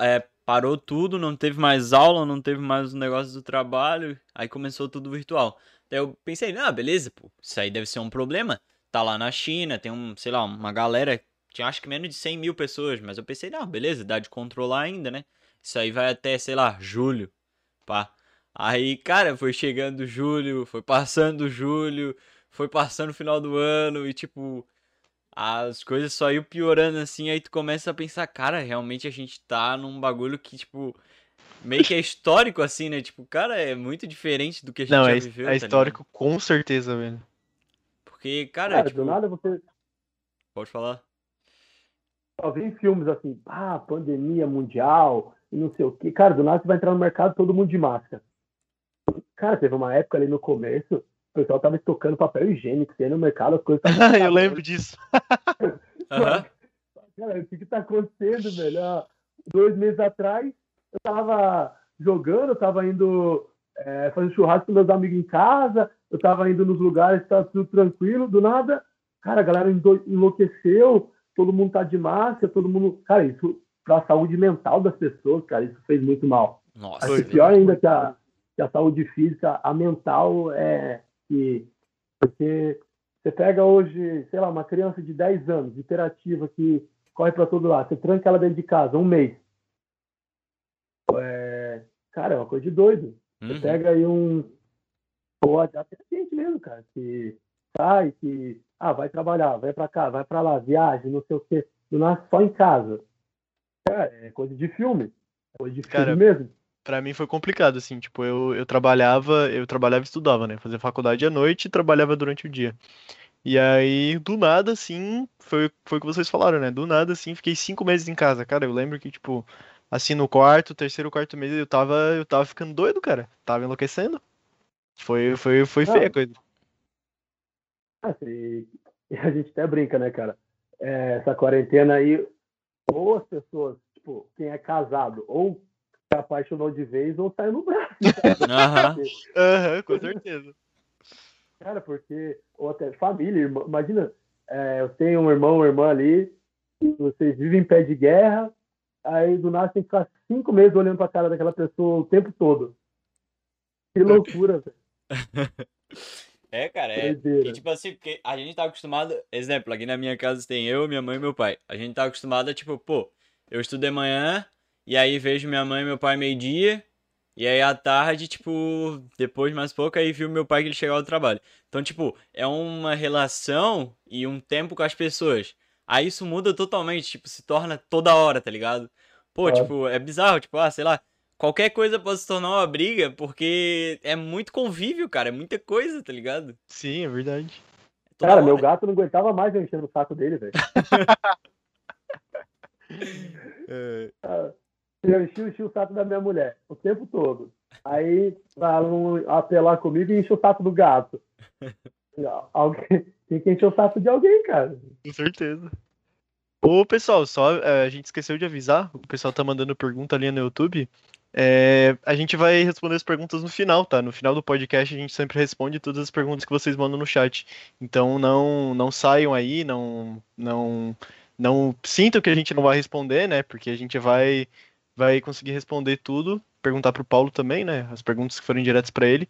é, parou tudo, não teve mais aula, não teve mais os negócios do trabalho, aí começou tudo virtual. Daí eu pensei, ah, beleza, pô, isso aí deve ser um problema tá lá na China, tem um, sei lá, uma galera, tinha acho que menos de 100 mil pessoas, mas eu pensei, não, beleza, dá de controlar ainda, né? Isso aí vai até, sei lá, julho, pá. Aí, cara, foi chegando julho, foi passando julho, foi passando o final do ano e, tipo, as coisas só iam piorando assim, aí tu começa a pensar, cara, realmente a gente tá num bagulho que, tipo, meio que é histórico assim, né? Tipo, cara, é muito diferente do que a gente Não, já é, viveu. é tá histórico ligado? com certeza, velho. Porque, cara, Cara, tipo, do nada você pode falar. só vê em filmes assim, ah, pandemia mundial e não sei o que. Cara, do nada você vai entrar no mercado todo mundo de máscara. Cara, teve uma época ali no começo, pessoal tava estocando papel higiênico, ia no mercado, as coisas estavam. eu lembro disso. Aham. Cara, o que que tá acontecendo, velho? Ah, Dois meses atrás, eu tava jogando, eu tava indo é, fazer churrasco com meus amigos em casa, eu tava indo nos lugares, tava tudo tranquilo, do nada, cara, a galera enlouqueceu, todo mundo tá de máscara, todo mundo. Cara, isso pra saúde mental das pessoas, cara, isso fez muito mal. Nossa, Acho que pior ainda que a, que a saúde física, a mental é que. Porque você pega hoje, sei lá, uma criança de 10 anos, interativa, que corre para todo lado, você tranca ela dentro de casa um mês. É, cara, é uma coisa de doido. Você Uhum. pega aí um. Ou até gente mesmo, cara, que sai, que. Ah, vai trabalhar, vai pra cá, vai pra lá, viagem, não sei o quê. Do nada só em casa. Cara, é coisa de filme. É coisa de filme Cara, mesmo. Pra mim foi complicado, assim, tipo, eu, eu trabalhava, eu trabalhava e estudava, né? Fazia faculdade à noite e trabalhava durante o dia. E aí, do nada, assim, foi, foi o que vocês falaram, né? Do nada, assim, fiquei cinco meses em casa, cara. Eu lembro que, tipo, assim, no quarto, terceiro, quarto mês, eu tava, eu tava ficando doido, cara. Tava enlouquecendo. Foi, foi, foi feia a coisa. E a gente até brinca, né, cara? É, essa quarentena aí, ou as pessoas, tipo, quem é casado, ou se apaixonou de vez, ou saiu no braço. Aham. Aham, com certeza. Cara, porque, ou até família, irmã, imagina, é, eu tenho um irmão, uma irmã ali, e vocês vivem em pé de guerra, aí do nada tem que ficar cinco meses olhando pra cara daquela pessoa o tempo todo. Que loucura, velho. É, cara, é. E tipo assim, porque a gente tá acostumado. Exemplo, aqui na minha casa tem eu, minha mãe e meu pai. A gente tá acostumado a, tipo, pô, eu estudo de manhã, e aí vejo minha mãe e meu pai meio-dia, e aí à tarde, tipo, depois mais pouco, aí viu meu pai que ele chegava do trabalho. Então, tipo, é uma relação e um tempo com as pessoas. Aí isso muda totalmente, tipo, se torna toda hora, tá ligado? Pô, Ah. tipo, é bizarro, tipo, ah, sei lá, qualquer coisa pode se tornar uma briga, porque é muito convívio, cara, é muita coisa, tá ligado? Sim, é verdade. Toda Cara, meu hora. gato não aguentava mais eu enchendo o saco dele, velho. É, Eu enchi, enchi o saco da minha mulher o tempo todo. Aí, pra não apelar comigo, enche o saco do gato. Alguém, tem que encher o saco de alguém, cara. Com certeza. Ô, pessoal, só é, a gente esqueceu de avisar, o pessoal tá mandando pergunta ali no YouTube. É, a gente vai responder as perguntas no final, tá? No final do podcast a gente sempre responde todas as perguntas que vocês mandam no chat. Então não não saiam aí, não não não sintam que a gente não vai responder, né? Porque a gente vai vai conseguir responder tudo, perguntar pro Paulo também, né? As perguntas que forem diretas para ele.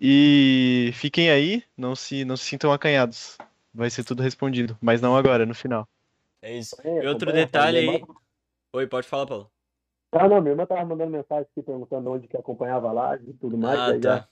E fiquem aí, não se não se sintam acanhados. Vai ser tudo respondido, mas não agora, no final. é isso. É, E outro acompanha, detalhe minha aí. Oi, pode falar, Paulo. Ah, não, minha irmã tava mandando mensagem aqui perguntando onde que acompanhava a live e tudo mais. Ah, aí já- tá.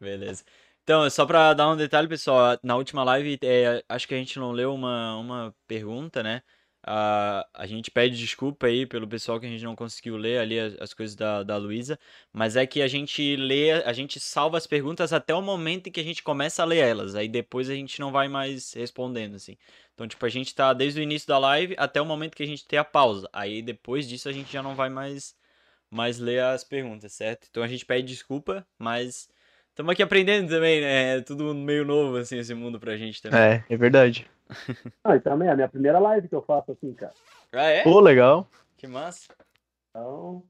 Beleza. Então, só pra dar um detalhe, pessoal, na última live, é, acho que a gente não leu uma, uma pergunta, né? A, a gente pede desculpa aí pelo pessoal que a gente não conseguiu ler ali as, as coisas da, da Luísa, mas é que a gente lê, a gente salva as perguntas até o momento em que a gente começa a ler elas, aí depois a gente não vai mais respondendo, assim. Então, tipo, a gente tá desde o início da live até o momento que a gente tem a pausa, aí depois disso a gente já não vai mais, mais ler as perguntas, certo? Então a gente pede desculpa, mas estamos aqui aprendendo também, né? É tudo meio novo, assim, esse mundo pra gente também. É, é verdade. Ah, e também é a minha primeira live que eu faço assim, cara. Ah, é? Pô, legal. Que massa. Então,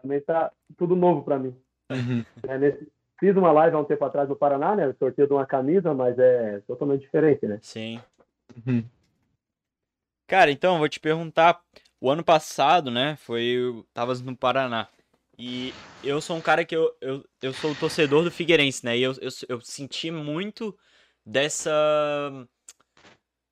também tá tudo novo pra mim. Uhum. É, nesse- Fiz uma live há um tempo atrás no Paraná, né? Sorteio de uma camisa, mas é totalmente diferente, né? Sim. Uhum. Cara, então, vou te perguntar. O ano passado, né? Foi. Tavas no Paraná. E eu sou um cara que eu, eu, eu sou o torcedor do Figueirense, né? E eu, eu, eu senti muito dessa.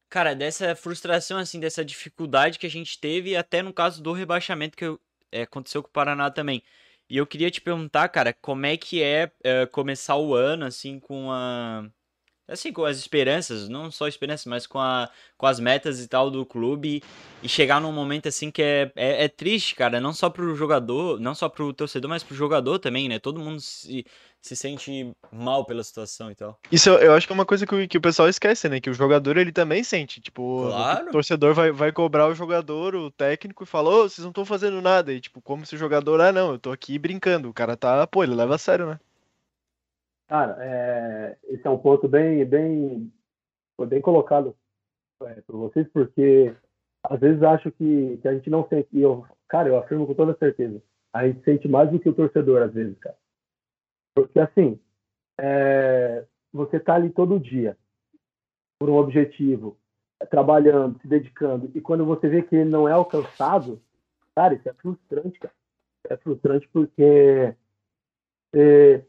Cara, dessa frustração, assim, dessa dificuldade que a gente teve, até no caso do rebaixamento que eu- é, aconteceu com o Paraná também. E eu queria te perguntar, cara, como é que é, é, começar o ano, assim, com a. Assim, com as esperanças, não só esperanças, mas com, a, com as metas e tal do clube e chegar num momento assim que é, é, é triste, cara, não só pro jogador, não só pro torcedor, mas pro jogador também, né? Todo mundo se, se sente mal pela situação e tal. Isso eu, acho que é uma coisa que o, que o pessoal esquece, né? Que o jogador ele também sente. Tipo, Claro. o torcedor vai, vai cobrar o jogador, o técnico, e fala, ô, vocês não estão fazendo nada. E tipo, como se o jogador, ah, não, eu tô aqui brincando. O cara tá, pô, ele leva a sério, né? Cara, é, esse é um ponto bem, bem, foi bem colocado é, por vocês, porque às vezes acho que, que a gente não sente, e eu, cara, eu afirmo com toda certeza, a gente sente mais do que o torcedor às vezes, cara. Porque assim, é, você tá ali todo dia por um objetivo, trabalhando, se dedicando, e quando você vê que ele não é alcançado, cara, isso é frustrante, cara. É frustrante porque você,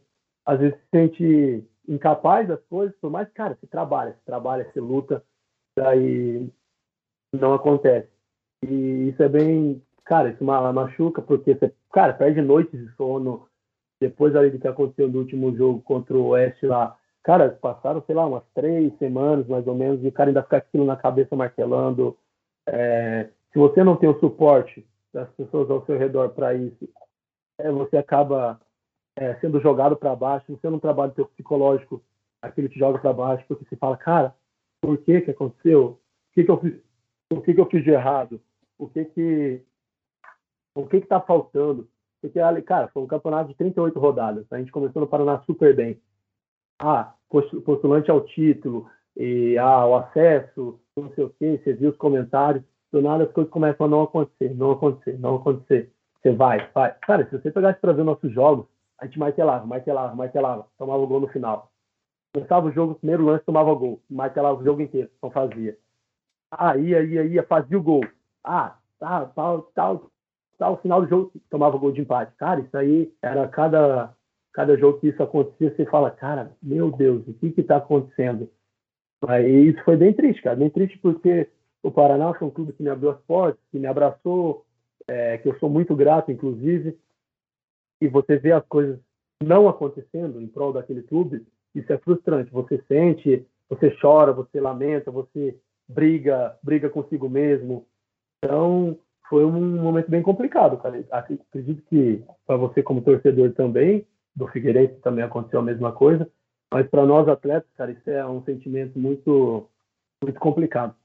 às vezes se sente incapaz das coisas, por mais, cara, você trabalha, você trabalha, você luta, daí não acontece. E isso é bem, cara, isso ma- machuca, porque você, cara, perde noites de sono, depois ali do que aconteceu no último jogo contra o Oeste lá, cara, passaram, sei lá, umas três semanas, mais ou menos, e o cara ainda fica aquilo na cabeça martelando. É, se você não tem o suporte das pessoas ao seu redor para isso, é, você acaba é, sendo jogado para baixo, não trabalha o seu psicológico, aquilo te joga para baixo, porque você fala, cara, por que que aconteceu? O que que eu fiz, o que que eu fiz de errado? O que que o que que tá faltando? Porque, ali, cara, foi um campeonato de 38 rodadas. A gente começou no Paraná super bem. Ah, postu- postulante ao título, e ah, o acesso, não sei o quê, você viu os comentários, do nada as coisas começam a não acontecer, não acontecer, não acontecer. Você vai, vai. Cara, se você pegasse para ver nossos jogos, a gente martelava, martelava, martelava, tomava o gol no final. Começava o jogo, primeiro lance, tomava gol, martelava o jogo inteiro, não fazia. Ia, ia, ia, fazia o gol. Ah, tá, tal, tal, tal, final do jogo, tomava gol de empate. Cara, isso aí era cada, cada jogo que isso acontecia, você fala, cara, meu Deus, o que que tá acontecendo? Aí isso foi bem triste, cara, bem triste porque o Paraná foi um clube que me abriu as portas, que me abraçou, é, que eu sou muito grato, inclusive, e você vê as coisas não acontecendo em prol daquele clube, isso é frustrante. Você sente, você chora, você lamenta, você briga, briga consigo mesmo. Então, foi um momento bem complicado, cara. Ac- Acredito que para você como torcedor também, do Figueirense também aconteceu a mesma coisa. Mas para nós atletas, cara, isso é um sentimento muito, muito complicado.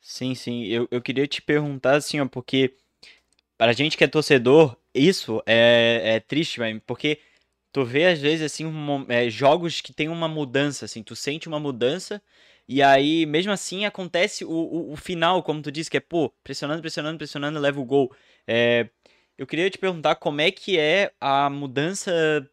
Sim, sim. Eu, eu queria te perguntar assim, ó, porque para a gente que é torcedor, isso é, é triste, velho, porque tu vê às vezes assim um, é, jogos que tem uma mudança, assim, tu sente uma mudança e aí mesmo assim acontece o, o, o final, como tu disse, que é pô, pressionando, pressionando, pressionando, leva o gol. É, eu queria te perguntar como é que é a mudança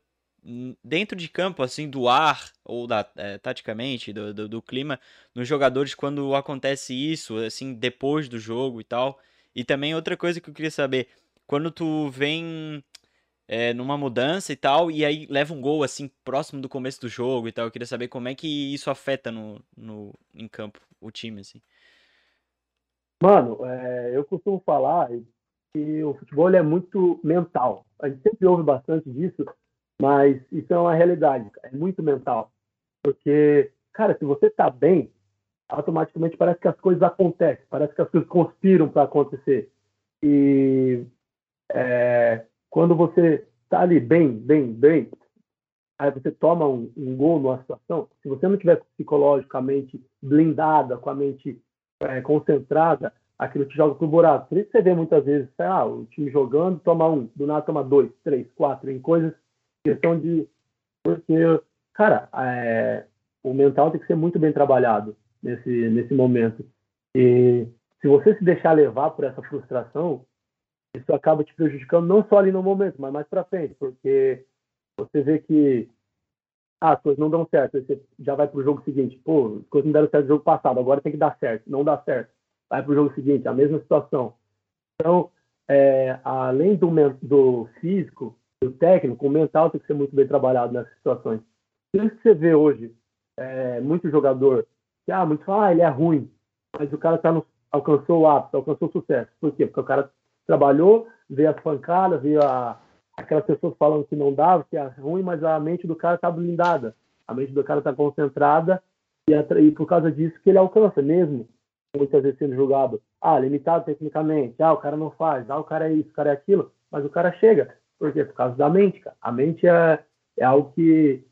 dentro de campo, assim, do ar, ou da, é, taticamente, do, do, do, clima, nos jogadores quando acontece isso, assim, depois do jogo e tal. E também outra coisa que eu queria saber, quando tu vem é, numa mudança e tal, e aí leva um gol, assim, próximo do começo do jogo e tal, eu queria saber como é que isso afeta no, no, em campo, o time, assim. Mano, é, eu costumo falar que o futebol é muito mental. A gente sempre ouve bastante disso, mas isso é uma realidade, é muito mental. Porque, cara, se você tá bem, automaticamente parece que as coisas acontecem, parece que as coisas conspiram para acontecer. E é, quando você tá ali bem, bem, bem, aí você toma um, um, gol numa situação, se você não tiver psicologicamente blindada, com a mente é, concentrada, aquilo te joga pro buraco. Por isso você vê muitas vezes, ah, o time jogando, toma um, do nada toma dois, três, quatro, em coisas questão de. Porque, cara, é, o mental tem que ser muito bem trabalhado nesse, nesse momento. E se você se deixar levar por essa frustração, isso acaba te prejudicando não só ali no momento, mas mais para frente, porque você vê que ah, as coisas não dão certo, você já vai para o jogo seguinte, pô, as coisas não deram certo no jogo passado, agora tem que dar certo, não dá certo, vai para o jogo seguinte, a mesma situação. Então, é, além do, do físico, o técnico, o mental tem que ser muito bem trabalhado nessas situações. Por isso que você vê hoje é, muito jogador que, ah, muito fala, ah, ele é ruim, mas o cara tá no, alcançou o ápice, alcançou o sucesso. Por quê? Porque o cara trabalhou, veio as pancadas, veio a, aquelas pessoas falando que não dava, que é ruim, mas a mente do cara tá blindada, a mente do cara tá concentrada e, e por causa disso que ele alcança mesmo, muitas vezes sendo julgado, ah, limitado tecnicamente, ah, o cara não faz, ah, o cara é isso, o cara é aquilo, mas o cara chega. Por quê? Por causa da mente, cara. A mente é, é algo que,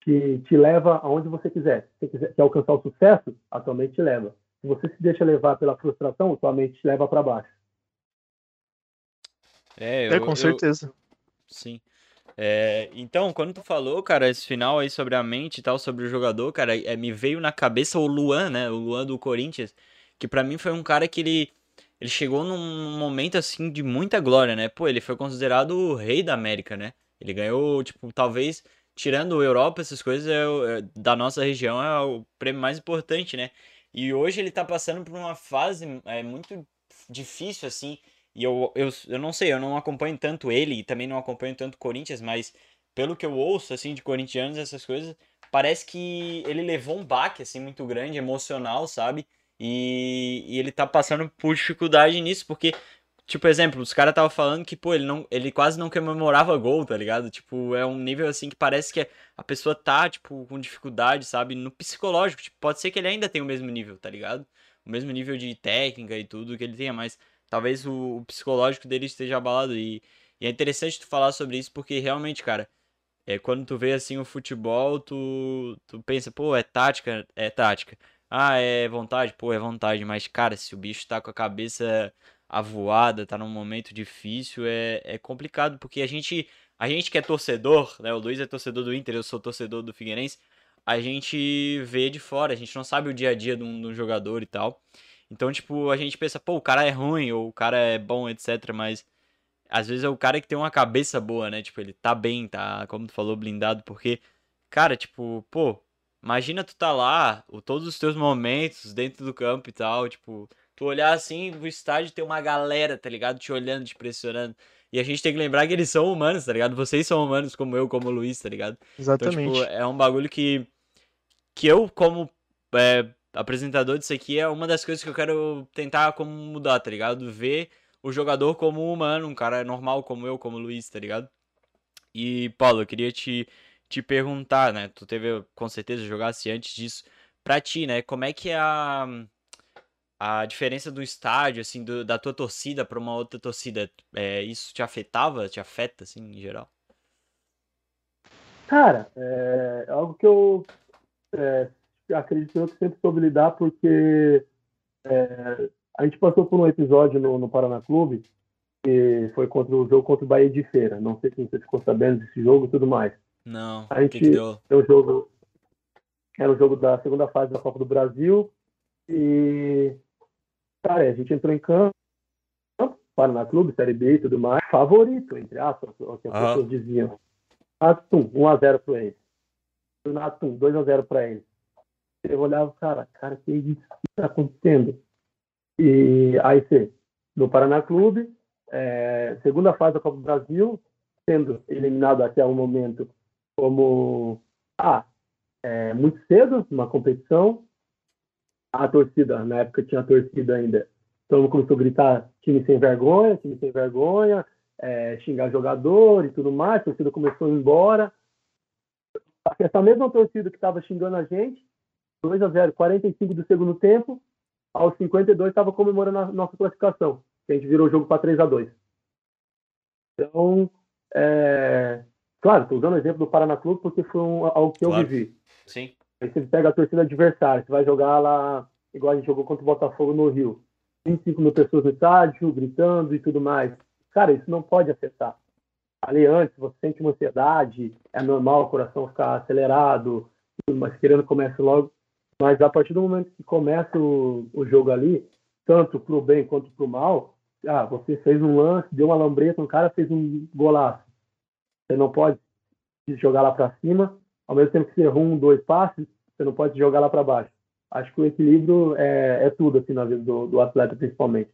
que te leva aonde você quiser. Se você quiser quer alcançar o sucesso, a tua mente te leva. Se você se deixa levar pela frustração, a tua mente te leva para baixo. É, eu, é com certeza. Eu, sim. É, então, quando tu falou, cara, esse final aí sobre a mente e tal, sobre o jogador, cara, é, me veio na cabeça o Luan, né? O Luan do Corinthians, que para mim foi um cara que ele ele chegou num momento assim de muita glória, né? Pô, ele foi considerado o rei da América, né? Ele ganhou, tipo, talvez tirando Europa, essas coisas é, é, da nossa região é o prêmio mais importante, né? E hoje ele tá passando por uma fase é, muito difícil, assim. E eu, eu, eu não sei, eu não acompanho tanto ele e também não acompanho tanto Corinthians, mas pelo que eu ouço, assim, de corintianos, essas coisas, parece que ele levou um baque, assim, muito grande, emocional, sabe? E, e ele tá passando por dificuldade nisso, porque, tipo, exemplo, os caras estavam falando que, pô, ele, não, ele quase não comemorava gol, tá ligado? Tipo, é um nível assim que parece que a pessoa tá, tipo, com dificuldade, sabe? No psicológico, tipo, pode ser que ele ainda tenha o mesmo nível, tá ligado? O mesmo nível de técnica e tudo que ele tenha, mas talvez o, o psicológico dele esteja abalado. E, e, é interessante tu falar sobre isso, porque realmente, cara, é, quando tu vê assim o futebol, tu, tu pensa, pô, é tática, é tática. Ah, é vontade? Pô, é vontade, mas cara, se o bicho tá com a cabeça avoada, tá num momento difícil, é, é complicado, porque a gente, a gente que é torcedor, né? O Luiz é torcedor do Inter, eu sou torcedor do Figueirense, a gente vê de fora, a gente não sabe o dia a dia de um, de um jogador e tal. Então, tipo, a gente pensa, pô, o cara é ruim, ou o cara é bom, etc, mas às vezes é o cara que tem uma cabeça boa, né? Tipo, ele tá bem, tá, como tu falou, blindado, porque, cara, tipo, pô, Imagina tu tá lá, o, todos os teus momentos dentro do campo e tal, tipo, tu olhar assim o estádio tem uma galera, tá ligado? Te olhando, te pressionando. E a gente tem que lembrar que eles são humanos, tá ligado? Vocês são humanos como eu, como o Luiz, tá ligado? Exatamente. Então, tipo, é um bagulho que, que eu, como é, apresentador disso aqui, é uma das coisas que eu quero tentar como mudar, tá ligado? Ver o jogador como um humano, um cara normal como eu, como o Luiz, tá ligado? E, Paulo, eu queria te te perguntar, né? Tu teve com certeza jogasse antes disso. Pra ti, né? Como é que é a, a diferença do estádio, assim, do, da tua torcida para uma outra torcida? É, isso te afetava, te afeta, assim, em geral? Cara, é, é algo que eu é, acredito eu que sempre soube lidar, porque é, a gente passou por um episódio no, no Paraná Clube, que foi contra o jogo contra o Bahia de Feira. Não sei se você ficou sabendo desse jogo e tudo mais. Não, A gente que que deu? é um jogo era o jogo da segunda fase da Copa do Brasil e cara, a gente entrou em campo Paraná Clube, Série B e tudo mais, favorito, entre aspas, o que as pessoas diziam. Atum, 1x0 pro eles. Atum, 2x0 pra eles. Eu olhava, cara, cara, que isso que tá acontecendo? E aí você, no Paraná Clube, é, segunda fase da Copa do Brasil, sendo eliminado até o momento como ah, é, muito cedo uma competição. A torcida, na época tinha torcida ainda. Mundo começou a gritar time sem vergonha, time sem vergonha, é, xingar jogador e tudo mais. A torcida começou a ir embora. Essa mesma torcida que estava xingando a gente, 2 a 0 45 do segundo tempo, aos 52 estava comemorando a nossa classificação. Que a gente virou o jogo para 3 a 2 Então, é, claro, estou usando o exemplo do Paraná Clube porque foi um, algo que eu Claro. vivi. Sim. Aí você pega a torcida adversária, você vai jogar lá, igual a gente jogou contra o Botafogo no Rio. 25 mil pessoas no estádio, gritando e tudo mais. Cara, isso não pode afetar. Ali antes, você sente uma ansiedade, é normal o coração ficar acelerado, mas querendo começa logo. Mas a partir do momento que começa o, o jogo ali, tanto pro bem quanto pro mal, ah, você fez um lance, deu uma lambreta, um cara fez um golaço. Você não pode jogar lá para cima, ao mesmo tempo que você errou um, dois passes, você não pode jogar lá para baixo. Acho que o equilíbrio é, é tudo assim na vida do, do atleta, principalmente.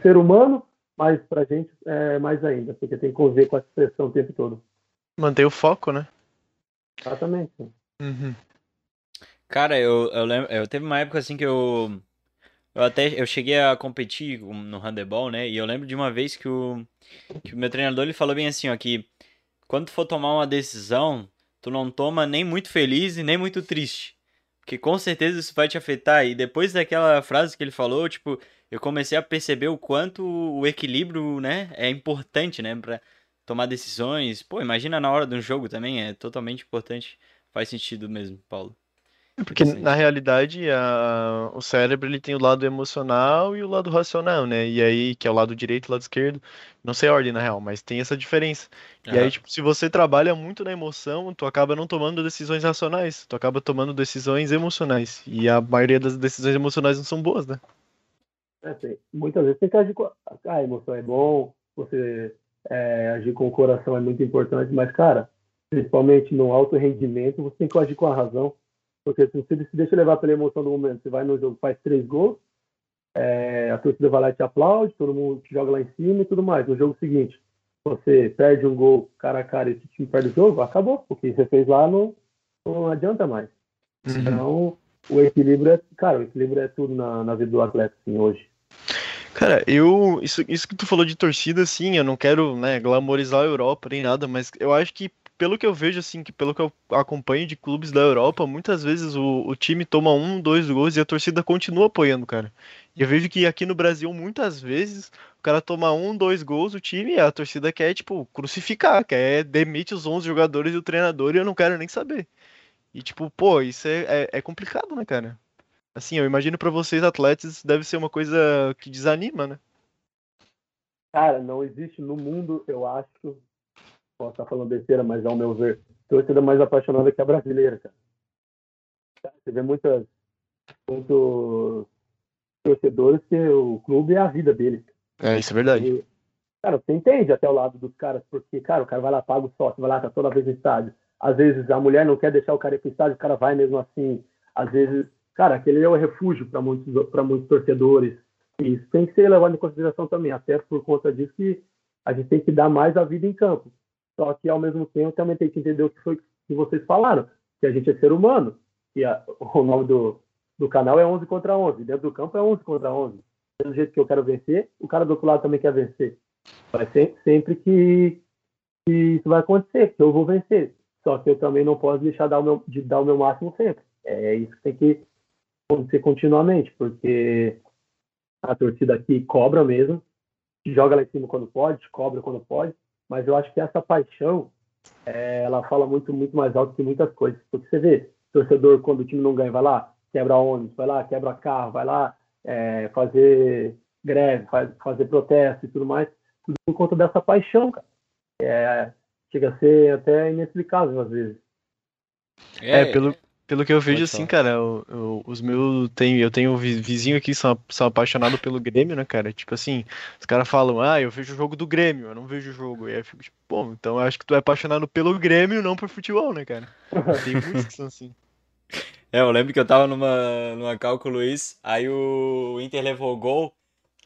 Ser humano, mas pra gente é mais ainda, porque tem que conviver com essa pressão o tempo todo. Manter o foco, né? Exatamente. Uhum. Cara, eu, eu lembro, eu teve uma época assim que eu eu até eu cheguei a competir com- no handebol, né? E eu lembro de uma vez que o que o meu treinador ele falou bem assim, ó, que quando tu for tomar uma decisão, tu não toma nem muito feliz e nem muito triste. Porque com certeza isso vai te afetar. E depois daquela frase que ele falou, tipo, eu comecei a perceber o quanto o equilíbrio, né, é importante, né, Pra tomar decisões. Pô, imagina na hora de um jogo também, é totalmente importante. Faz sentido mesmo, Paulo. Porque Sim. na realidade a- o cérebro ele tem o lado emocional e o lado racional, né? E aí, que é o lado direito e o lado esquerdo. Não sei a ordem na real, mas tem essa diferença. E aí, tipo, se você trabalha muito na emoção, tu acaba não tomando decisões racionais, tu acaba tomando decisões emocionais. E a maioria das decisões emocionais não são boas, né? É, tem- muitas vezes tem que agir com a, a emoção é bom, você é, agir com o coração é muito importante, mas, cara, principalmente no alto rendimento, você tem que agir com a razão. Porque se você se deixa levar pela emoção do momento, você vai no jogo, faz três gols, é, a torcida vai lá e te aplaude, todo mundo te joga lá em cima e tudo mais. No jogo seguinte, você perde um gol cara a cara e o time perde o jogo, acabou, porque você fez lá não, não adianta mais. Então, o equilíbrio é, cara, o equilíbrio é tudo na, na vida do atleta, assim, hoje. Cara, eu. Isso, isso que tu falou de torcida, assim, eu não quero, né, glamorizar a Europa nem nada, mas eu acho que, pelo que eu vejo, assim, que pelo que eu acompanho de clubes da Europa, muitas vezes o, o time toma um, dois gols e a torcida continua apoiando, cara. E eu vejo que aqui no Brasil, muitas vezes, o cara toma um, dois gols, o time, a torcida quer, tipo, crucificar, quer demite os 11 jogadores e o treinador e eu não quero nem saber. E, tipo, pô, isso é, é, é complicado, né, cara? Assim, eu imagino pra vocês, atletas, deve ser uma coisa que desanima, né? Cara, não existe no mundo, eu acho, posso estar falando besteira, mas ao meu ver, torcida mais apaixonada que a brasileira, cara. Você vê muitas, muitos torcedores que o clube é a vida deles. É, isso é verdade. E, cara, você entende até o lado dos caras, porque, cara, o cara vai lá, paga o sócio, vai lá, tá toda vez no estádio. Às vezes a mulher não quer deixar o cara ir pro estádio, o cara vai mesmo assim. Às vezes, cara, aquele é o refúgio para muitos, pra muitos torcedores. E isso tem que ser levado em consideração também, até por conta disso que a gente tem que dar mais a vida em campo. Só que, ao mesmo tempo, também tem que entender o que foi que vocês falaram, que a gente é ser humano. E a, o nome do, do canal é 11 contra 11. Dentro do campo é 11 contra 11. Do jeito que eu quero vencer, o cara do outro lado também quer vencer. Ser sempre que, que isso vai acontecer, que eu vou vencer. Só que eu também não posso deixar dar meu, de dar o meu máximo sempre. É isso que tem que acontecer continuamente, porque a torcida aqui cobra mesmo, joga lá em cima quando pode, cobra quando pode, mas eu acho que essa paixão é, ela fala muito, muito mais alto que muitas coisas. Porque você vê, torcedor, quando o time não ganha, vai lá, quebra ônibus, vai lá, quebra carro, vai lá é, fazer greve, faz, fazer protesto e tudo mais, tudo por conta dessa paixão, cara. É, chega a ser até inexplicável às vezes. É, é pelo, pelo que eu vejo, assim, cara, eu, eu, os meus. Tem, eu tenho vizinho aqui que são, são apaixonados pelo Grêmio, né, cara? Tipo assim, os caras falam, ah, eu vejo o jogo do Grêmio, eu não vejo o jogo. E aí eu fico tipo, pô, então eu acho que tu é apaixonado pelo Grêmio, não por futebol, né, cara? Tem muitos que são assim. É, eu lembro que eu tava numa, numa cálculo isso, aí o Inter levou o gol.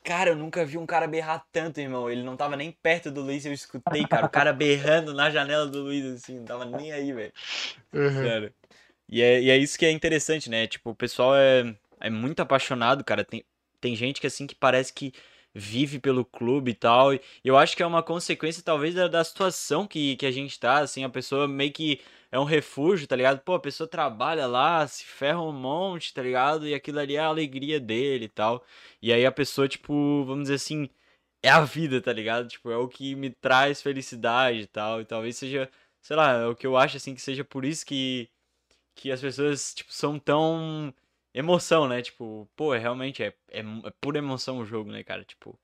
Cara, eu nunca vi um cara berrar tanto, irmão. Ele não tava nem perto do Luiz, eu escutei, cara, o cara berrando na janela do Luiz, assim, não tava nem aí, velho. Uhum. Sério. E é, e é isso que é interessante, né? Tipo, o pessoal é, é muito apaixonado, cara. Tem, tem gente que, assim, que parece que vive pelo clube e tal. E eu acho que é uma consequência, talvez, da, da situação que, que a gente tá, assim. A pessoa meio que é um refúgio, tá ligado? Pô, a pessoa trabalha lá, se ferra um monte, tá ligado? E aquilo ali é a alegria dele e tal. E aí a pessoa, tipo, vamos dizer assim, é a vida, tá ligado? Tipo, é o que me traz felicidade e tal. E talvez seja, sei lá, é o que eu acho, assim, que seja por isso que que as pessoas, tipo, são tão emoção, né? Tipo, pô, é, realmente é, é, é pura emoção o jogo, né, cara? Tipo,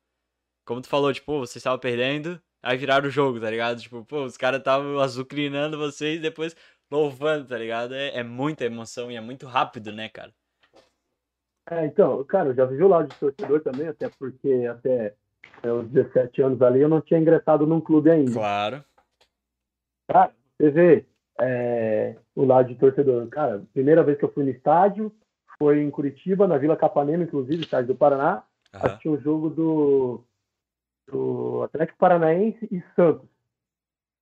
como tu falou, tipo, você estava perdendo, aí viraram o jogo, tá ligado? Tipo, pô, os caras estavam azucrinando vocês e depois louvando, tá ligado? É, é muita emoção e é muito rápido, né, cara? É, então, cara, eu já vivi o lado de torcedor também, até porque até é, os 17 anos ali eu não tinha ingressado num clube ainda. Claro. Cara, você vê, é, o lado de torcedor. Cara, primeira vez que eu fui no estádio foi em Curitiba, na Vila Capanema, inclusive, estádio do Paraná. Uhum. Assisti um jogo do, do Atlético Paranaense e Santos.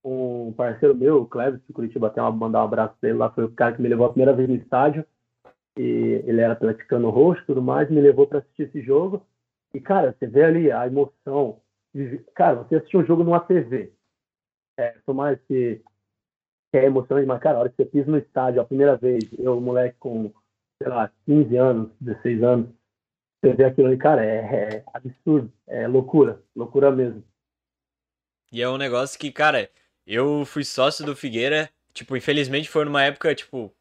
Um parceiro meu, o Cleves, de Curitiba, até mandar um abraço pra ele lá, foi o cara que me levou a primeira vez no estádio. E ele era atleticano roxo e tudo mais, me levou para assistir esse jogo. E, cara, você vê ali a emoção. Cara, você assistiu um jogo numa TV. É, por mais que é emocionante, mas, cara, a hora que você pisa no estádio a primeira vez, eu, moleque com, sei lá, 15 anos, 16 anos, você vê aquilo ali, cara, é, é absurdo, é loucura, loucura mesmo. E é um negócio que, cara, eu fui sócio do Figueira, tipo, infelizmente foi numa época, tipo,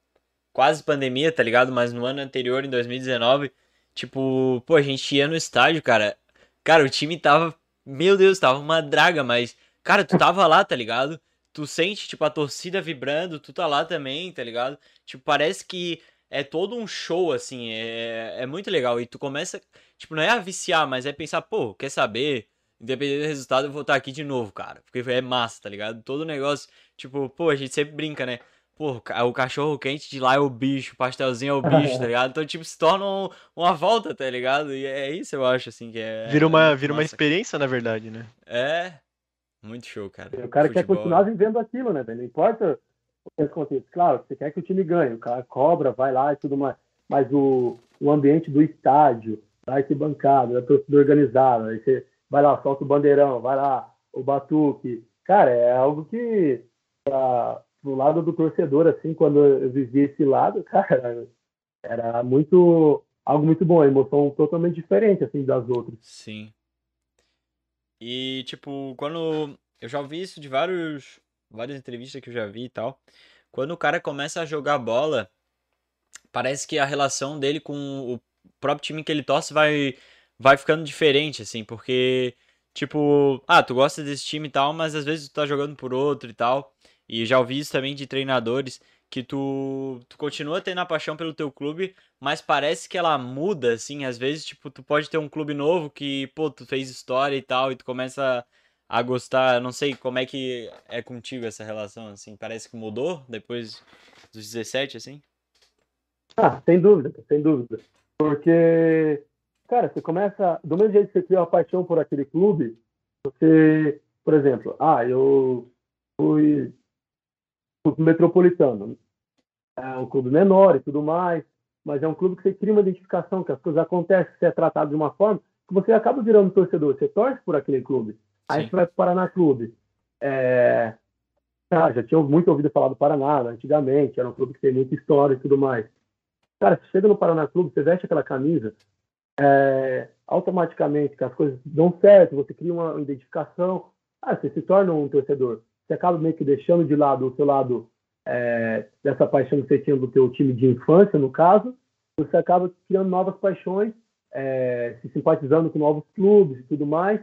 quase pandemia, tá ligado? Mas no ano anterior, em 2019, tipo, pô, a gente ia no estádio, cara. Cara, o time tava, meu Deus, tava uma draga, mas, cara, tu tava lá, tá ligado? Tu sente, tipo, a torcida vibrando, tu tá lá também, tá ligado? Tipo, parece que é todo um show, assim, é, é muito legal. E tu começa, tipo, não é a viciar, mas é pensar, pô, quer saber? Independente do resultado, eu vou estar aqui de novo, cara. Porque é massa, tá ligado? Todo negócio, tipo, pô, a gente sempre brinca, né? Pô, o cachorro quente de lá é o bicho, o pastelzinho é o bicho, tá ligado? Então, tipo, se torna um, uma volta, tá ligado? E é isso, eu acho, assim, que é. Vira uma, vira uma experiência, na verdade, né? É, muito show, cara. O cara Futebol. quer continuar vivendo aquilo, né, Não importa o que acontece. Claro, você quer que o time ganhe, o cara cobra, vai lá e tudo mais. Mas o, o ambiente do estádio, da arquibancada, da torcida organizada, aí você vai lá, solta o bandeirão, vai lá, o batuque. Cara, é algo que, pra, pro lado do torcedor, assim, quando eu vivi esse lado, cara, era muito algo muito bom, emoção totalmente diferente assim das outras. Sim. E, tipo, quando. Eu já ouvi isso de vários. Várias entrevistas que eu já vi e tal. Quando o cara começa a jogar bola, parece que a relação dele com o próprio time que ele torce vai, vai ficando diferente, assim, porque. Tipo, ah, tu gosta desse time e tal, mas às vezes tu tá jogando por outro e tal. E já ouvi isso também de treinadores que tu, tu continua tendo a paixão pelo teu clube, mas parece que ela muda, assim, às vezes, tipo, tu pode ter um clube novo que, pô, tu fez história e tal, e tu começa a gostar, não sei como é que é contigo essa relação, assim, parece que mudou depois dos 17, assim? Ah, sem dúvida, sem dúvida, porque, cara, você começa, do mesmo jeito que você cria uma paixão por aquele clube, você, por exemplo, ah, eu fui metropolitano é um clube menor e tudo mais, mas é um clube que você cria uma identificação, que as coisas acontecem, você é tratado de uma forma que você acaba virando torcedor, você torce por aquele clube. Aí Sim. você vai para o Paraná Clube. É... Ah, já tinha muito ouvido falar do Paraná né? antigamente, era um clube que tem muita história e tudo mais. Cara, você chega no Paraná Clube, você veste aquela camisa, é... automaticamente que as coisas dão certo, você cria uma identificação, ah, você se torna um torcedor. você acaba meio que deixando de lado o seu lado é, dessa paixão que você tinha do teu time de infância, no caso, você acaba criando novas paixões, é, se simpatizando com novos clubes e tudo mais.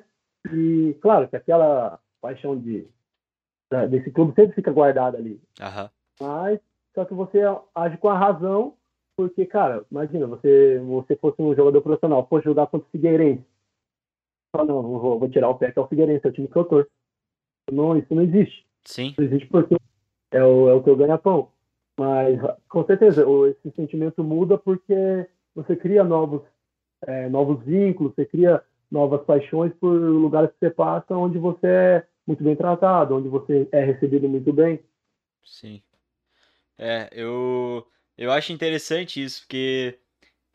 E, claro, que aquela paixão de, desse clube sempre fica guardada ali. Aham. Mas, só que você age com a razão, porque, cara, imagina, você, você fosse um jogador profissional, fosse jogar contra o Figueirense. Fala, não, não vou, vou tirar o pé que é o Figueirense, é o time que eu torço. Não, isso não existe. Sim. Não existe porque é o, é o teu ganha-pão. Mas, com certeza, esse sentimento muda porque você cria novos, é, novos vínculos, você cria novas paixões por lugares que você passa onde você é muito bem tratado, onde você é recebido muito bem. Sim. É, eu, eu acho interessante isso, porque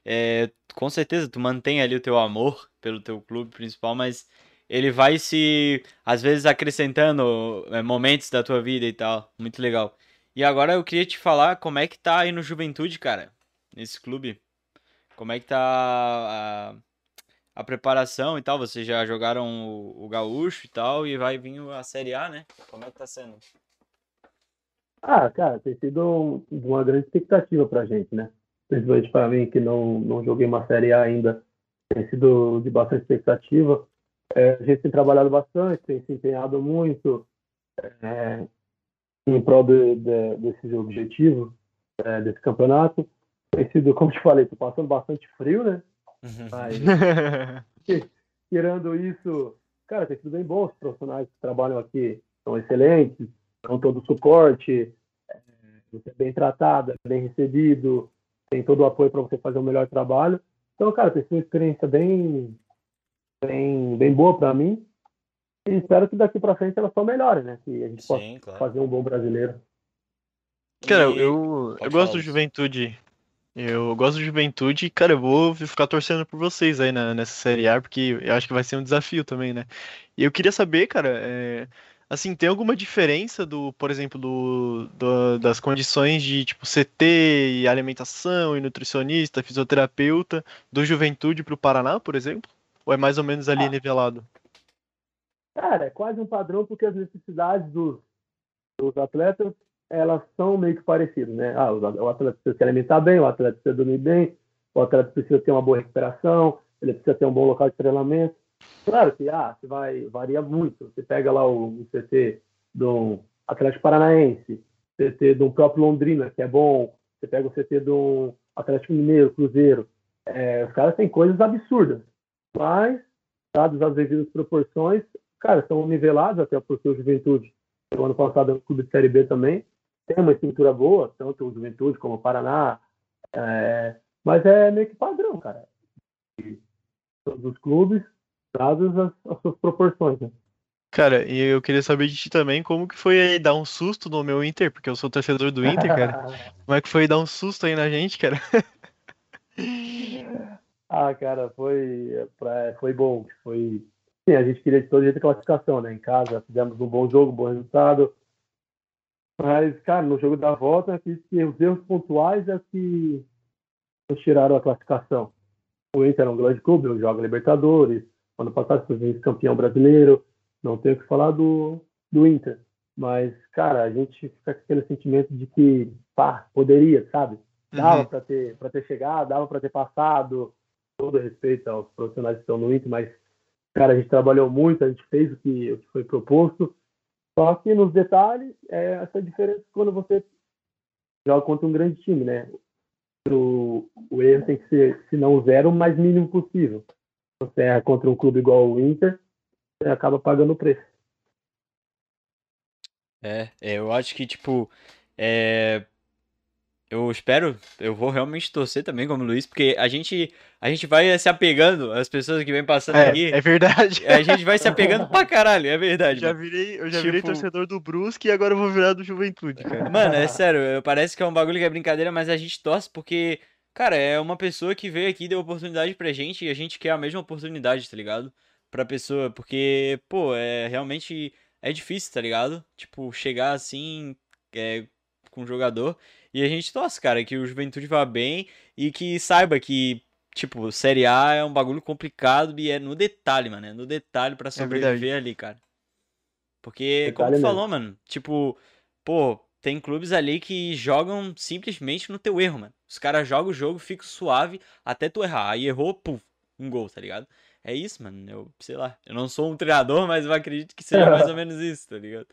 é, com certeza tu mantém ali o teu amor pelo teu clube principal, mas ele vai se, às vezes, acrescentando é, momentos da tua vida e tal. Muito legal. E agora eu queria te falar como é que tá aí no Juventude, cara, nesse clube. Como é que tá a, a preparação e tal? Vocês já jogaram o, o Gaúcho e tal, e vai vir a Série A, né? Como é que tá sendo? Ah, cara, tem sido um- uma grande expectativa pra gente, né? Principalmente para mim, que não, não joguei uma Série A ainda, tem sido de bastante expectativa. É, a gente tem trabalhado bastante, tem se empenhado muito é, em prol de, de, desse objetivo, é, desse campeonato. Tem sido, como te falei, tô passando bastante frio, né? Mas, tirando isso, cara, tem sido bem bom. Os profissionais que trabalham aqui são excelentes, dão todo o suporte, é, você é bem tratado, é bem recebido, tem todo o apoio para você fazer o melhor trabalho. Então, cara, tem sido uma experiência bem, bem, bem boa para mim. E espero que daqui para frente ela só melhore, né? Que a gente possa Sim, claro. fazer um bom brasileiro. Cara, E- eu, eu pode gosto falar, do Juventude. Eu gosto do Juventude e, cara, eu vou ficar torcendo por vocês aí na- nessa Série A, porque eu acho que vai ser um desafio também, né? E eu queria saber, cara, é, assim, tem alguma diferença do, por exemplo, do, do- das condições de, tipo, CT e alimentação e nutricionista, fisioterapeuta do Juventude pro Paraná, por exemplo? Ou é mais ou menos ali Ah. nivelado? Cara, é quase um padrão porque as necessidades dos, dos atletas elas são meio que parecidas, né? Ah, o atleta precisa se alimentar bem, o atleta precisa dormir bem, o atleta precisa ter uma boa recuperação, ele precisa ter um bom local de treinamento. Claro que ah, você vai varia muito. Você pega lá o, o CT do Atlético Paranaense, CT um próprio Londrina, que é bom, você pega o CT do Atlético Mineiro, Cruzeiro. É, os caras têm coisas absurdas, mas dadas as devidas proporções, cara, são nivelados até porque o Juventude, no ano passado, é um clube de Série B também, tem uma estrutura boa, tanto o Juventude como o Paraná, é, mas é meio que padrão, cara. E Todos os clubes, dadas as, as suas proporções, né? Cara, e eu queria saber de ti também como que foi aí dar um susto no meu Inter, porque eu sou torcedor do Inter, cara. Como é que foi dar um susto aí na gente, cara? ah, cara, foi, pra- foi bom. Foi, sim, a gente queria de todo jeito a classificação, né? Em casa, fizemos um bom jogo, um bom resultado. Mas, cara, no jogo da volta, eu acredito que os erros pontuais é que nos tiraram a classificação. O Inter é um grande clube, joga Libertadores. Ano passado foi vice-campeão brasileiro. Não tenho o que falar do, do Inter. Mas, cara, a gente fica com aquele sentimento de que, pá, poderia, sabe? Dava Uhum. para ter, pra ter chegado, dava para ter passado. Todo respeito aos profissionais que estão no Inter, mas, cara, a gente trabalhou muito, a gente fez o que, o que foi proposto. Só que nos detalhes, é essa diferença quando você joga contra um grande time, né? O, o erro tem que ser, se não zero, o mais mínimo possível. Você erra contra um clube igual o Inter, você acaba pagando o preço. É, é, eu acho que, tipo, é, eu espero, eu vou realmente torcer também como Luiz, porque a gente, a gente vai se apegando às pessoas que vem passando aqui, É, é verdade. a gente vai se apegando pra caralho, é verdade. Já virei, eu já virei Tipo- torcedor do Brusque e agora eu vou virar do Juventude, cara. Mano, é sério, parece que é um bagulho que é brincadeira, mas a gente torce porque, cara, é uma pessoa que veio aqui e deu oportunidade pra gente e a gente quer a mesma oportunidade, tá ligado? Pra pessoa, porque, pô, é realmente é difícil, tá ligado? Tipo, chegar assim, é, com um jogador e a gente torce, cara, que o Juventude vá bem e que saiba que, tipo, Série A é um bagulho complicado e é no detalhe, mano, é no detalhe pra verdade. sobreviver ali, cara. Porque, como tu falou, mano, tipo, pô, tem clubes ali que jogam simplesmente no teu erro, mano. Os caras jogam o jogo, ficam suave até tu errar. Aí errou, puf, um gol, tá ligado? É isso, mano. Eu, sei lá, eu não sou um treinador, mas eu acredito que seja mais ou menos isso, tá ligado?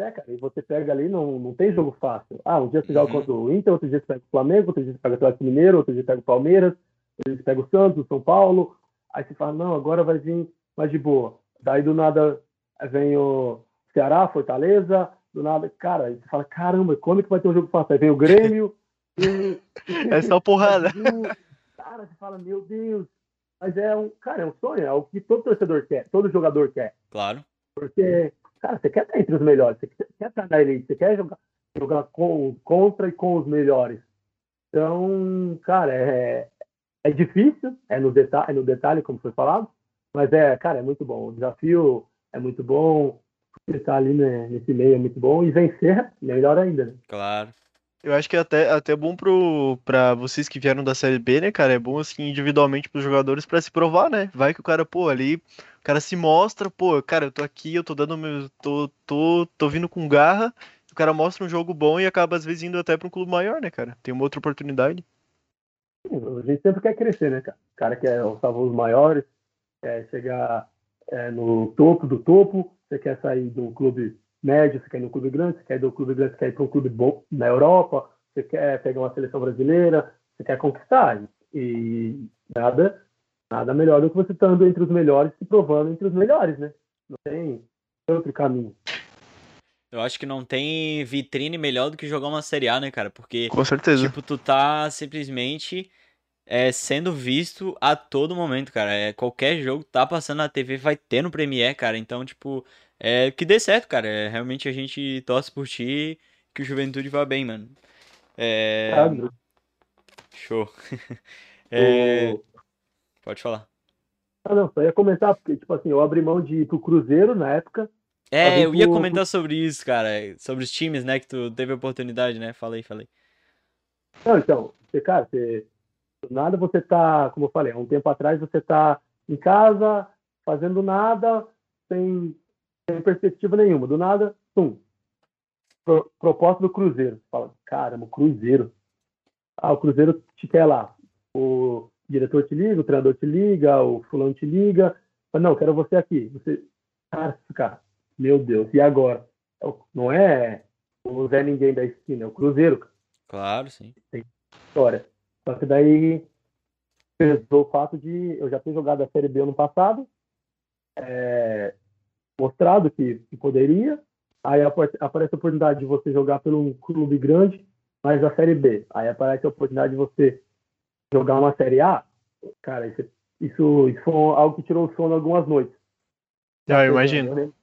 É, cara, e você pega ali, não, não tem jogo fácil. Ah, um dia você joga uhum. contra o Inter, outro dia você pega o Flamengo, outro dia você pega o Atlético Mineiro, outro dia você pega o Palmeiras, outro dia você pega o Santos, o São Paulo. Aí você fala, não, agora vai vir mais de boa. Daí do nada vem o Ceará, Fortaleza, do nada, cara, aí você fala, caramba, quando que vai ter um jogo fácil? Aí vem o Grêmio. e... É só porrada. Cara, você fala, meu Deus. Mas é um, cara, é um sonho, é o que todo torcedor quer, todo jogador quer. Claro. Porque, cara, você quer estar entre os melhores, você quer estar na elite, você quer jogar, jogar com, contra e com os melhores. Então, cara, é, é difícil, é no, detalhe, é no detalhe, como foi falado, mas é, cara, é muito bom. O desafio é muito bom, estar ali né, nesse meio é muito bom, e vencer, melhor ainda. Né? Claro. Eu acho que é até, até bom pro, pra vocês que vieram da Série B, né, cara? É bom, assim, individualmente pros jogadores para se provar, né? Vai que o cara, pô, ali, o cara se mostra, pô, cara, eu tô aqui, eu tô dando meu. tô, tô, tô vindo com garra, o cara mostra um jogo bom e acaba, às vezes, indo até pra um clube maior, né, cara? Tem uma outra oportunidade. A gente sempre quer crescer, né, cara? O cara quer os maiores, quer chegar é, no topo do topo, você quer sair de um clube médio, você quer ir no clube grande, você quer ir do clube grande, você quer ir para um clube bom na Europa, você quer pegar uma seleção brasileira, você quer conquistar. E nada, nada melhor do que você estando entre os melhores se provando entre os melhores, né? Não tem outro caminho. Eu acho que não tem vitrine melhor do que jogar uma Série A, né, cara? Porque, Com certeza. tipo, tu tá simplesmente é, sendo visto a todo momento, cara. É, qualquer jogo tá passando na TV, vai ter no Premiere, cara. Então, tipo, é, que dê certo, cara. É, realmente a gente torce por ti que o Juventude vá bem, mano. É... Show. é... Pode falar. Ah, não, só ia comentar, porque, tipo assim, eu abri mão de ir pro Cruzeiro na época. É, eu ia pro... comentar sobre isso, cara. Sobre os times, né, que tu teve a oportunidade, né? Falei, falei. Não, então, você, cara, você. Nada você tá, como eu falei, há um tempo atrás você tá em casa, fazendo nada, sem sem perspectiva nenhuma. Do nada, pum. Pro, proposta do Cruzeiro. Fala, caramba, o Cruzeiro. Ah, o Cruzeiro te quer lá. O diretor te liga, o treinador te liga, o fulano te liga. Mas não, quero você aqui. Você, cara, cara, meu Deus, e agora? É não é o Zé Ninguém da esquina, é o Cruzeiro. Claro, sim. Tem história. Só que daí pesou o fato de eu já ter jogado a Série B ano passado. É, mostrado que, que poderia. Aí aparece a oportunidade de você jogar pelo um clube grande, mas a Série B. Aí aparece a oportunidade de você jogar uma Série A. Cara, isso, isso, isso foi algo que tirou o sono algumas noites. Ah, eu imagino. Eu lembro,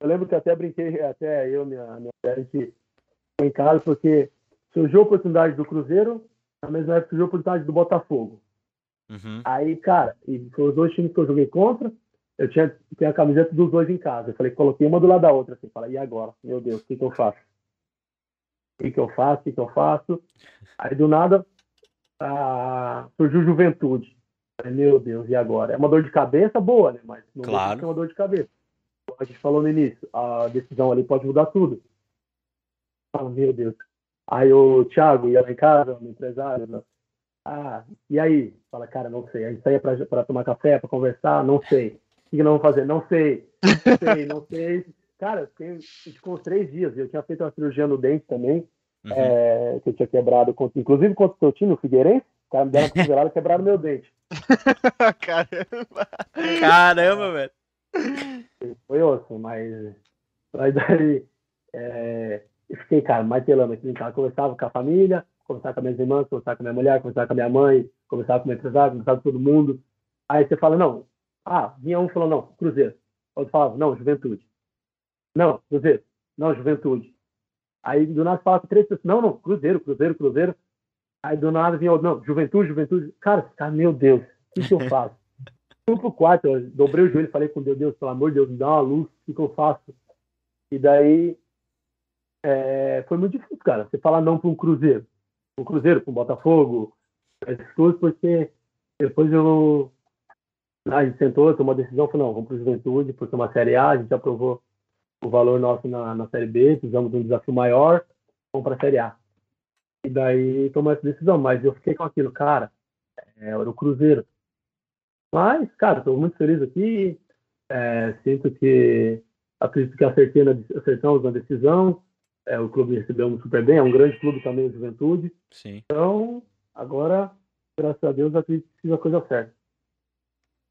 eu lembro, que até brinquei, até eu, minha, minha a gente foi em casa, porque surgiu a oportunidade do Cruzeiro, na mesma época surgiu a oportunidade do Botafogo. Uhum. Aí, cara, e foram os dois times que eu joguei contra eu tinha, tinha a camiseta dos dois em casa. Eu falei, coloquei uma do lado da outra. Assim, falei, e agora? Meu Deus, o que, que eu faço? O que, que eu faço? O que, que eu faço? Aí do nada ah, surgiu juventude. Meu Deus, e agora? É uma dor de cabeça boa, né? Mas não claro. é uma dor de cabeça. A gente falou no início, a decisão ali pode mudar tudo. Ah, meu Deus. Aí o Thiago ia lá em casa, meu empresário, né? ah, e aí? Fala, cara, não sei. A gente saía para tomar café, para conversar, não sei. O que, não vou fazer? Não sei. Não sei, não sei. Cara, fiquei, ficou uns três dias. Eu tinha feito uma cirurgia no dente também, uhum. é, que eu tinha quebrado, inclusive contra o seu time, o Figueirense. O cara me deram uma cotovelada e quebraram meu dente. Caramba! Caramba, velho! Foi osso, mas. Mas daí. É, eu fiquei, cara, mais telando aqui em casa. Conversava com a família, conversava com as minhas irmãs, conversava com a minha mulher, conversava com a minha mãe, conversava com o meu empresário, conversava com todo mundo. Aí você fala, não, ah, vinha um falando, não, Cruzeiro. Outro falava, não, Juventude. Não, Cruzeiro. Não, Juventude. Aí do nada falava três pessoas, não, não, Cruzeiro, Cruzeiro, Cruzeiro. Aí do nada vinha não, Juventude, Juventude. Cara, cara meu Deus, o que, que eu faço? Fui pro quarto, eu dobrei o joelho e falei com Deus, Deus, pelo amor de Deus, me dá uma luz, o que, que eu faço? E daí é, foi muito difícil, cara, você falar não para um Cruzeiro. Um Cruzeiro, para um Botafogo, essas coisas, porque depois eu a gente sentou, tomou uma decisão, falou, não, vamos para o Juventude, porque é uma Série A, a gente aprovou o valor nosso na, na Série B, precisamos de um desafio maior, vamos para a Série A. E daí tomou essa decisão, mas eu fiquei com aquilo, cara, é, era o Cruzeiro. Mas, cara, estou muito feliz aqui, é, sinto que acredito que acertei na, acertamos na decisão, é, o clube recebeu super bem, é um grande clube também, o Juventude. Sim. Então, agora, graças a Deus, acredito que fiz a coisa certa.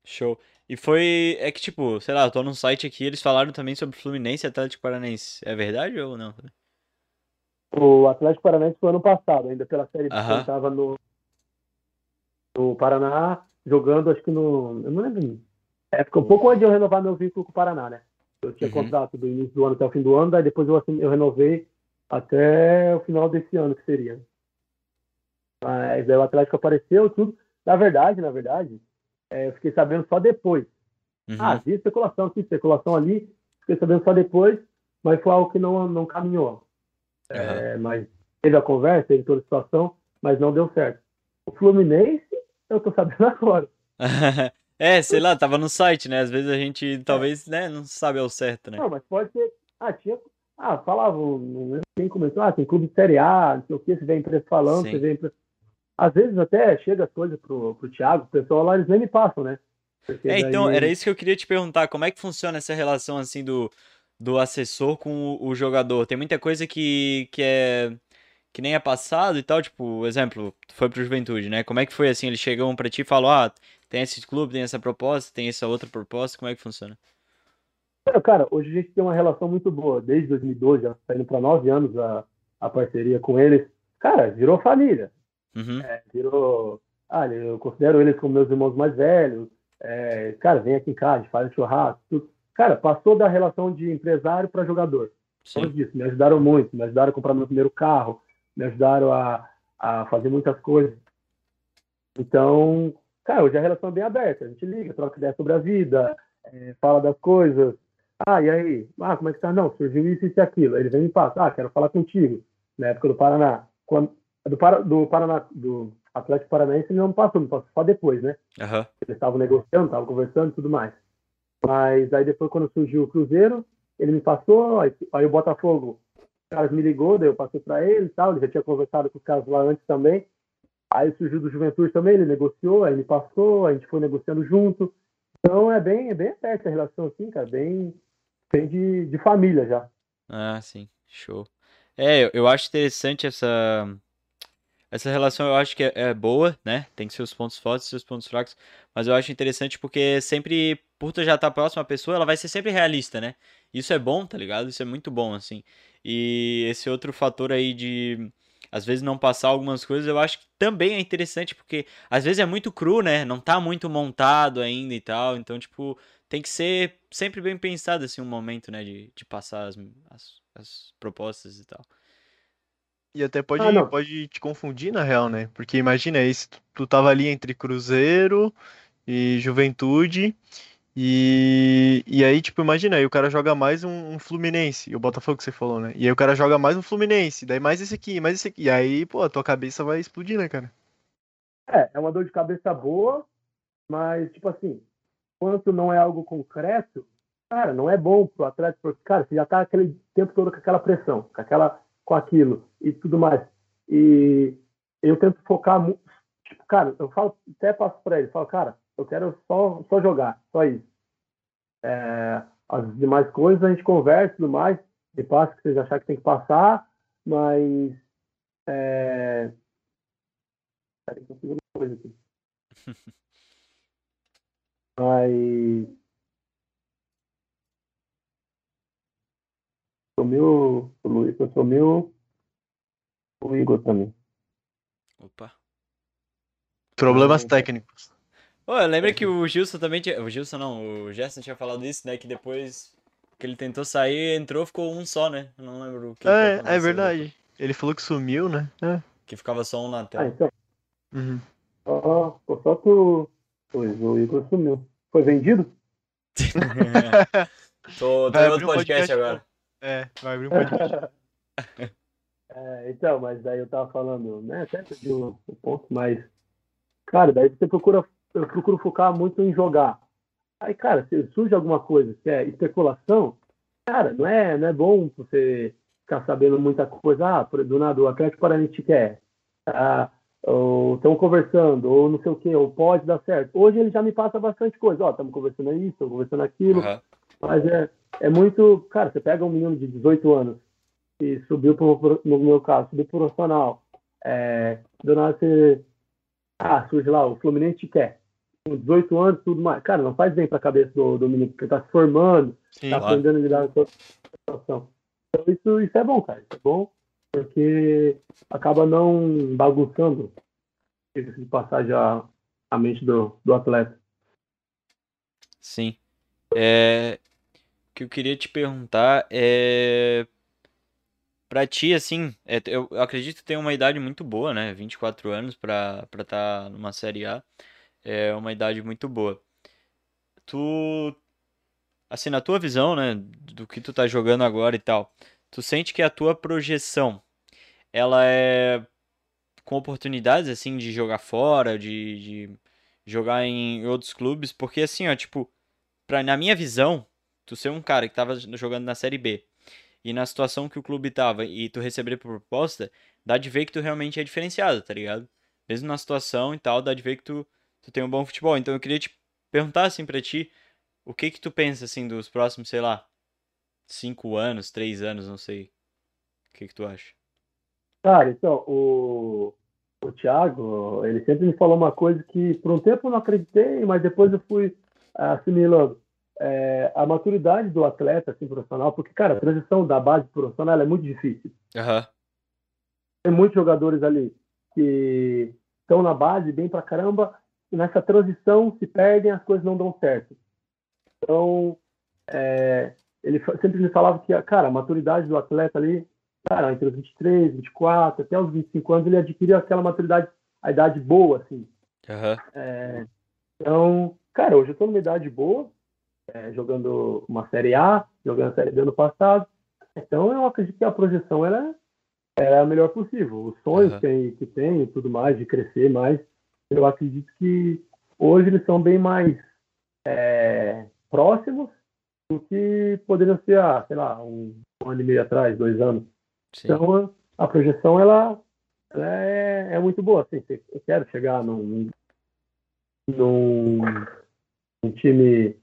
Show. E foi. É que, tipo, sei lá, eu tô num site aqui, eles falaram também sobre Fluminense e Atlético Paranaense. É verdade ou não? O Atlético Paranaense foi ano passado, ainda pela Série B. Ele tava no, no Paraná, jogando, acho que no. Eu não lembro. É, ficou um pouco antes de eu renovar meu vínculo com o Paraná, né? Eu tinha Uhum. contrato do início do ano até o fim do ano, daí depois eu, eu renovei até o final desse ano, que seria. Mas aí o Atlético apareceu, tudo. Na verdade, na verdade, é, eu fiquei sabendo só depois. Uhum. Ah, vi especulação aqui, especulação ali, fiquei sabendo só depois, mas foi algo que não, não caminhou. É, mas teve a conversa, teve toda a situação, mas não deu certo. O Fluminense, eu tô sabendo agora. é, sei lá, tava no site, né? Às vezes a gente talvez, né, não sabe ao certo, né? Não, mas pode ser. Ah, tinha. Ah, lembro quem comentou, ah, tem clube de Série A, não sei o que, se vem empresa falando, Sim. se vem empresa. Às vezes até chega coisa pro, pro Thiago, o pessoal lá, eles nem me passam, né? Porque É, então, daí- era isso que eu queria te perguntar. Como é que funciona essa relação, assim, do, do assessor com o, o jogador? Tem muita coisa que, que é... Que nem é passado e tal, tipo, exemplo, foi pro Juventude, né? Como é que foi, assim, eles chegam pra ti e falam, ah, tem esse clube, tem essa proposta, tem essa outra proposta, como é que funciona? Cara, hoje a gente tem uma relação muito boa. Desde 2012, já tá indo para nove anos a, a parceria com eles. Cara, virou família. Uhum, É, virou. Ah, eu considero eles como meus irmãos mais velhos. É, cara, vem aqui em casa, faz churrasco. Tudo. Cara, passou da relação de empresário para jogador. Sim. disso. Me ajudaram muito. Me ajudaram a comprar meu primeiro carro. Me ajudaram a, a fazer muitas coisas. Então, cara, hoje a relação é bem aberta. A gente liga, troca ideia sobre a vida, é, fala das coisas. Ah, e aí? Ah, como é que tá? Não, surgiu isso, isso e aquilo. Ele vem e me passa. Ah, quero falar contigo. Na época do Paraná. Quando, do, Para, do Paraná, do Atlético Paranaense, ele não passou, me passou só depois, né? Aham, Eles estavam negociando, estavam conversando e tudo mais. Mas aí depois, quando surgiu o Cruzeiro, ele me passou, aí, aí o Botafogo, os caras me ligou, daí eu passei para ele e tal, ele já tinha conversado com os caras lá antes também. Aí surgiu do Juventude também, ele negociou, aí me passou, a gente foi negociando junto. Então é bem, é bem aberta a relação assim, cara, bem, bem de, de família já. Ah, sim, show. É, eu, eu acho interessante essa essa relação, eu acho que é, é boa, né? Tem seus pontos fortes seus pontos fracos, mas eu acho interessante porque sempre, por tu já estar próximo à pessoa, ela vai ser sempre realista, né? Isso é bom, tá ligado? Isso é muito bom, assim. E esse outro fator aí de às vezes não passar algumas coisas, eu acho que também é interessante porque às vezes é muito cru, né? Não tá muito montado ainda e tal, então, tipo, tem que ser sempre bem pensado, assim, um momento, né? De, de passar as, as, as propostas e tal. E até pode, Ah, pode te confundir, na real, né? Porque imagina, esse, tu, tu tava ali entre Cruzeiro e Juventude, e, e aí, tipo, imagina, aí o cara joga mais um, um Fluminense, o Botafogo que você falou, né? E aí o cara joga mais um Fluminense, daí mais esse aqui, mais esse aqui, e aí, pô, a tua cabeça vai explodir, né, cara? É, é uma dor de cabeça boa, mas, tipo assim, quanto não é algo concreto, cara, não é bom pro atleta, porque, cara, você já tá aquele tempo todo com aquela pressão, com aquela, com aquilo e tudo mais. E eu tento focar muito, tipo, cara, eu falo, até passo pra ele, falo, cara, eu quero só, só jogar, só isso. É, as demais coisas a gente conversa e tudo mais, e passa o que vocês acharem que tem que passar, mas é, Peraí, que eu fiz uma coisa aqui. Mas. Sumiu o Luiz, sumiu o Igor também. Opa. Problemas Não, técnicos. Ô, eu lembro que o Gilson também tinha. O Gilson não, o Gerson tinha falado isso, né? Que depois que ele tentou sair, entrou, ficou um só, né? Eu não lembro o que que É, é verdade. Ele falou que sumiu, né? É. depois, Que ficava só um na Ah, tela. então. Uhum. Ó, ó, só tu. Pois, o Igor sumiu. Foi vendido? tô tô Vai em outro podcast podcast, agora. É, vai abrir um podcast. É, então, mas daí eu tava falando, né? Até perdi o, o ponto, mas. Cara, daí você procura. Eu procuro focar muito em jogar. Aí, cara, se surge alguma coisa que é especulação, cara, não é, não é bom você ficar sabendo muita coisa. Ah, do nada, o Atlético Paranaense quer. Ah, ou estão conversando, ou não sei o que, ou pode dar certo. Hoje ele já me passa bastante coisa. Ó, estamos conversando isso, estamos conversando aquilo. Uhum. Mas é, é muito. Cara, você pega um menino de 18 anos e subiu, pro, no meu caso, subiu pro profissional. É, do nada você. Ah, surge lá, o Fluminense te quer. Com 18 anos, tudo mais. Cara, não faz bem para a cabeça do, do menino, porque tá se formando, Sim, tá claro. aprendendo a lidar com a situação. Então, isso, isso é bom, cara. Isso é bom, porque acaba não bagunçando de passagem a, a mente do, do atleta. Sim. É, que eu queria te perguntar é. Pra ti, assim, é, eu acredito que tem uma idade muito boa, né? 24 anos pra estar tá numa Série A. É uma idade muito boa. Tu. Assim, na tua visão, né? Do que tu tá jogando agora e tal. Tu sente que a tua projeção ela é com oportunidades assim de jogar fora, de, de jogar em outros clubes, porque assim, ó, tipo, pra, na minha visão, tu ser um cara que tava jogando na Série B e na situação que o clube tava e tu receber proposta, dá de ver que tu realmente é diferenciado, tá ligado? Mesmo na situação e tal, dá de ver que tu, tu tem um bom futebol. Então eu queria te perguntar assim pra ti, o que que tu pensa assim dos próximos, sei lá, cinco anos, três anos, não sei. O que que tu acha? Cara, então, o, o Thiago, ele sempre me falou uma coisa que por um tempo eu não acreditei, mas depois eu fui assimilando. É, a maturidade do atleta assim, profissional, porque, cara, a transição da base profissional é muito difícil. Uhum. Tem muitos jogadores ali que estão na base bem pra caramba, e nessa transição se perdem, as coisas não dão certo. Então, é, ele sempre me falava que, cara, a maturidade do atleta ali cara, entre os 23, 24, até os 25 anos, ele adquiriu aquela maturidade, a idade boa, assim. Uhum. É, então, cara, hoje eu tô numa idade boa, é, jogando uma Série A, jogando a Série B ano passado. Então, eu acredito que a projeção era, era a melhor possível. Os sonhos uhum. que, que tem e tudo mais, de crescer mais, eu acredito que hoje eles são bem mais é, próximos do que poderiam ser, ah, sei lá, um, um ano e meio atrás, dois anos. Sim. Então, a projeção, ela, ela é, é, muito boa. Assim, eu quero chegar num, num, num time,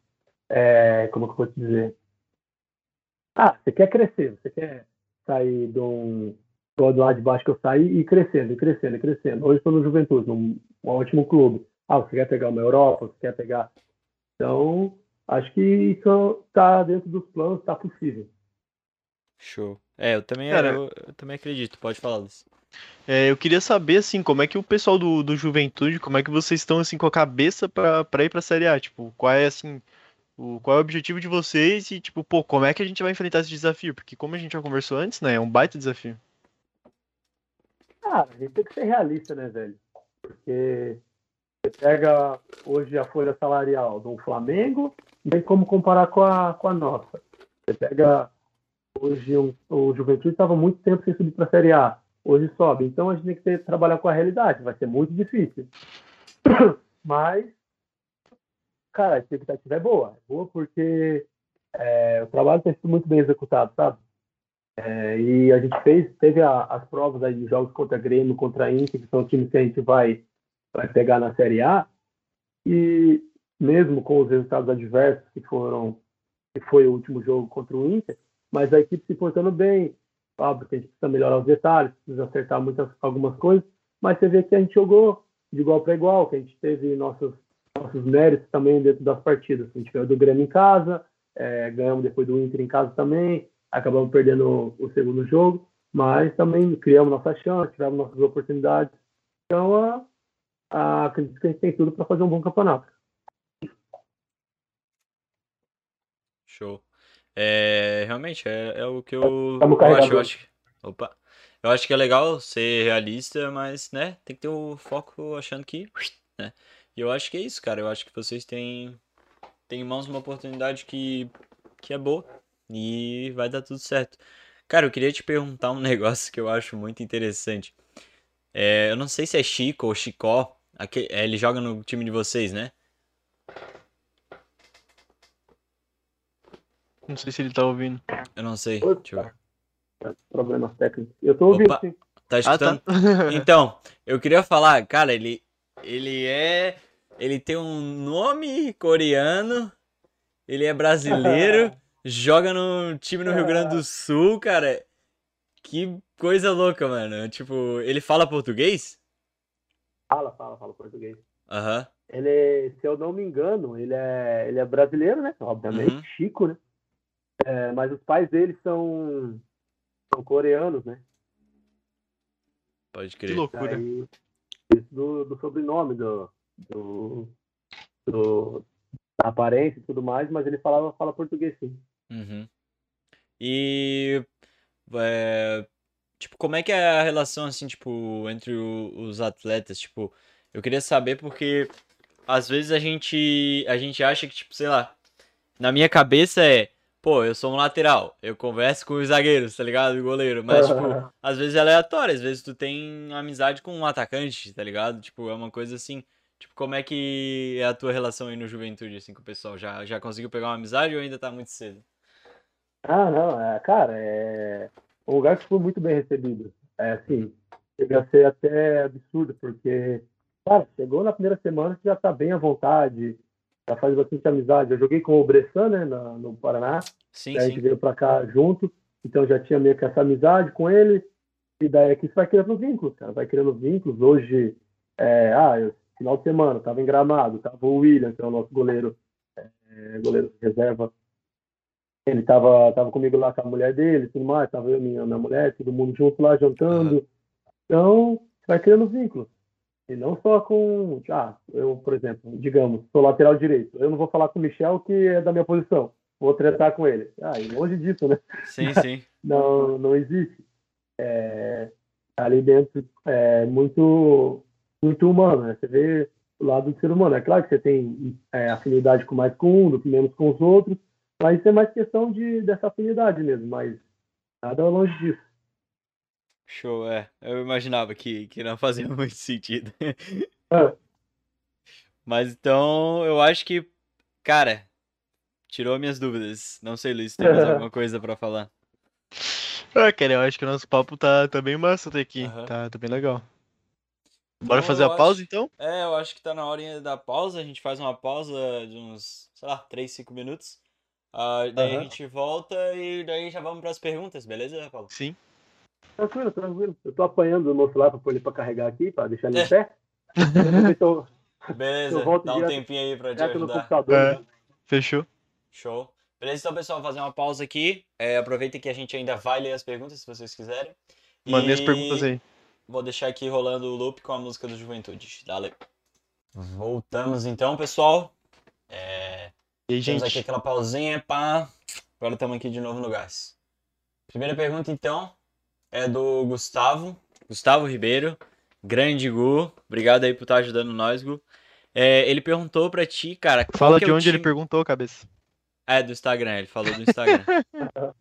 é, como que eu posso dizer? Ah, você quer crescer, você quer sair de um do lado de baixo que eu saí e crescendo, e crescendo, e crescendo. Hoje estou no Juventude, num um ótimo clube. Ah, você quer pegar uma Europa, você quer pegar. Então, acho que isso está dentro dos planos, está possível. Show. É, eu também, Cara, eu, eu também acredito, pode falar, Luiz. É, eu queria saber, assim, como é que o pessoal do, do Juventude, como é que vocês estão, assim, com a cabeça pra ir pra Série A? Tipo, qual é, assim, o, qual é o objetivo de vocês e, tipo, pô, como é que a gente vai enfrentar esse desafio? Porque, como a gente já conversou antes, né, é um baita desafio. Ah, a gente tem que ser realista, né, velho? Porque você pega hoje a folha salarial do Flamengo, não tem como comparar com a, com a nossa. Você pega Hoje o, o Juventude estava muito tempo sem subir para a Série A. Hoje sobe. Então a gente tem que ter, trabalhar com a realidade. Vai ser muito difícil. Mas, cara, a expectativa é boa. É boa porque é, o trabalho tem sido muito bem executado, sabe? É, e a gente fez, teve a, as provas aí de jogos contra Grêmio, contra Inter, que são times que a gente vai, vai pegar na Série A. E mesmo com os resultados adversos que foram, que foi o último jogo contra o Inter, mas a equipe se portando bem. Óbvio que a gente precisa melhorar os detalhes, precisa acertar muitas, algumas coisas, mas você vê que a gente jogou de igual para igual, que a gente teve nossos, nossos méritos também dentro das partidas. A gente ganhou do Grêmio em casa, é, ganhamos depois do Inter em casa também, acabamos perdendo o, o segundo jogo, mas também criamos nossa chance, tivemos nossas oportunidades. Então, a, a, acredito que a gente tem tudo para fazer um bom campeonato. Show. É, realmente, é, é o que eu, eu acho. Eu acho, opa, eu acho que é legal ser realista, mas, né, tem que ter o foco achando que, né? E eu acho que é isso, cara. Eu acho que vocês têm, têm em mãos uma oportunidade que, que é boa e vai dar tudo certo. Cara, eu queria te perguntar um negócio que eu acho muito interessante. É, eu não sei se é Chico ou Chicó. Aqui, é, ele joga no time de vocês, né? Não sei se ele tá ouvindo. Eu não sei. Opa. Deixa eu ver. Problemas técnicos. Eu tô ouvindo, Opa. sim. Tá Ah, tá. escutando? Então, eu queria falar, cara, ele, ele é. Ele tem um nome coreano, ele é brasileiro, joga no time no Rio Grande do Sul, cara. Que coisa louca, mano. Tipo, ele fala português? Fala, fala, fala português. Aham. Ele, se eu não me engano, ele é, ele é brasileiro, né? Obviamente, Uhum. Chico, né? É, mas os pais dele são, são coreanos, né? Pode Que crer. loucura. Aí, isso do, do sobrenome, do, do, do- da aparência e tudo mais, mas ele falava, fala português sim. Uhum. E é, tipo, como é que é a relação assim, tipo, entre o- os atletas? Tipo, eu queria saber porque às vezes a gente a gente acha que, tipo, sei lá, na minha cabeça é, pô, eu sou um lateral, eu converso com os zagueiros, tá ligado? O goleiro, mas tipo, às vezes é aleatório, às vezes tu tem amizade com um atacante, tá ligado? Tipo, é uma coisa assim. Tipo, como é que é a tua relação aí no Juventude, assim, com o pessoal? Já, já conseguiu pegar uma amizade ou ainda tá muito cedo? Ah, não, é, cara, é um lugar que foi muito bem recebido. É assim, chega a ser até absurdo, porque, cara, chegou na primeira semana, você já tá bem à vontade, já faz bastante amizade. Eu joguei com o Bressan, né, na- no Paraná, Sim, a gente veio pra cá junto, então já tinha meio que essa amizade com ele, e daí aqui você vai criando vínculos, cara, vai criando vínculos. Hoje, é, ah, eu, final de semana, tava em Gramado, tava o William, que é o nosso goleiro, é, goleiro de reserva, ele tava, tava comigo lá com a mulher dele, tudo mais, tava eu e minha, minha mulher, todo mundo junto lá jantando. Então, você vai criando vínculos. E não só com, ah, eu, por exemplo, digamos, sou lateral direito. Eu não vou falar com o Michel, que é da minha posição. Vou tretar com ele. Ah, e longe disso, né? Sim, sim. Não, não existe. É, ali dentro é muito, muito humano, né? Você vê o lado do ser humano. É claro que você tem é, afinidade com mais com um, do que menos com os outros, mas isso é mais questão de, dessa afinidade mesmo, mas nada longe disso. Show, é. Eu imaginava que, que não fazia muito sentido. É. Mas então, eu acho que, cara, tirou minhas dúvidas. Não sei, Luiz, tem mais alguma coisa pra falar? Ah, cara, eu acho que o nosso papo tá, tá bem massa até aqui. Aham. Tá, tá bem legal. Bora Então, fazer a pausa acho- então? É, eu acho que tá na hora da pausa. A gente faz uma pausa de uns, sei lá, 3, 5 minutos. Ah, daí a Aham. gente volta e daí já vamos pras perguntas, beleza, Paulo? Sim. Tranquilo, tranquilo. Eu tô apanhando o meu celular pra pôr ele pra carregar aqui, pra deixar ele É. em pé. Eu tô Beleza, Eu volto dá um direto- tempinho aí pra te ajudar. computador. É. né? Fechou? Show. Beleza, então, pessoal, vou fazer uma pausa aqui. É, aproveita que a gente ainda vai ler as perguntas, se vocês quiserem. Mandei as E perguntas aí. Vou deixar aqui rolando o loop com a música do Juventude. Dale. Voltamos então, pessoal. É, E aí, temos aqui gente? aquela pausinha, pá. Agora estamos aqui de novo no gás. Primeira pergunta, então, é do Gustavo. Gustavo Ribeiro. Grande Gu. Obrigado aí por estar ajudando nós, Gu. É, ele perguntou pra ti, cara, Fala é de o onde ele time- perguntou, cabeça. É, do Instagram, ele falou do Instagram.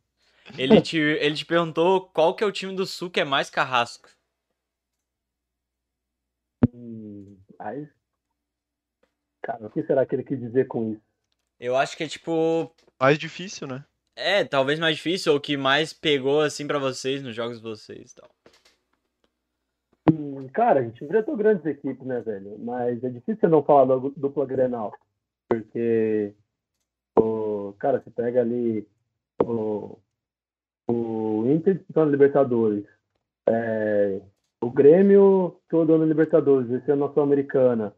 ele, te, ele te perguntou qual que é o time do Sul que é mais carrasco. Hum, aí, cara, o que será que ele quis dizer com isso? Eu acho que é tipo. Mais difícil, né? É, talvez mais difícil, ou que mais pegou assim pra vocês nos jogos de vocês e tal. Hum, Cara, a gente enfrentou grandes equipes, né, velho? Mas é difícil não falar da dupla Grenal. Porque, o, cara, você pega ali o, o Inter disputando a Libertadores. É, o Grêmio todo ano Libertadores, esse ano a Sul-Americana.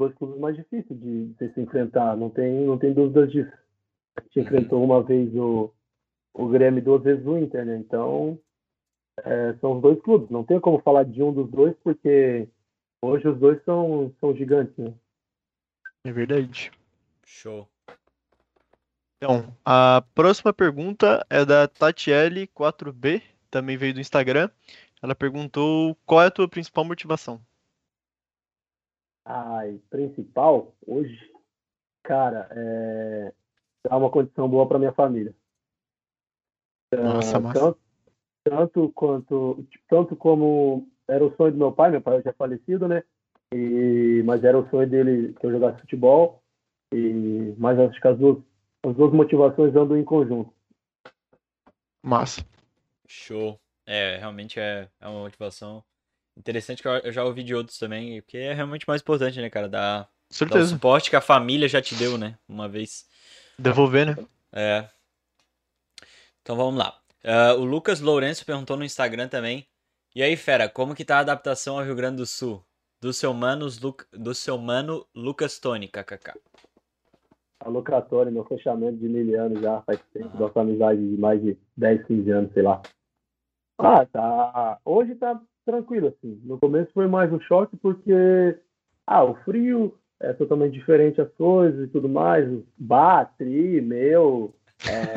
Dois clubes mais difíceis de, de se enfrentar, não tem, não tem dúvidas disso. A gente enfrentou uma vez o, o Grêmio duas vezes o Inter, né? Então, é, são os dois clubes. Não tem como falar de um dos dois, porque hoje os dois são, são gigantes, né? É verdade. Show. Então, a próxima pergunta é da Tatiele4B, também veio do Instagram. Ela perguntou qual é a tua principal motivação? Ai, principal, hoje, cara, é dar uma condição boa para minha família. Nossa, Ah, massa. Tanto, tanto quanto, tanto como era o sonho do meu pai, meu pai já é falecido, né? E, mas era o sonho dele que eu jogasse futebol. E, mas acho que as duas, as duas motivações andam em conjunto. Massa. Show. É, realmente é, é uma motivação interessante que eu, já ouvi de outros também, porque é realmente mais importante, né, cara? Dar, dar o Certeza. suporte que a família já te deu, né? Uma vez. Devolver, né? É. Então vamos lá. Ah, o Lucas Lourenço perguntou no Instagram também. E aí, fera, como que tá a adaptação ao Rio Grande do Sul? Do seu mano, Lu- do seu mano Lucas Tony, kkk. A locatória, meu fechamento de mil anos já faz tempo. Aham. Nossa amizade de mais de 10, 15 anos, sei lá. Ah, tá. Hoje tá tranquilo, assim. No começo foi mais um choque porque, ah, o frio é totalmente diferente as coisas e tudo mais. Bar, tri, meu. É...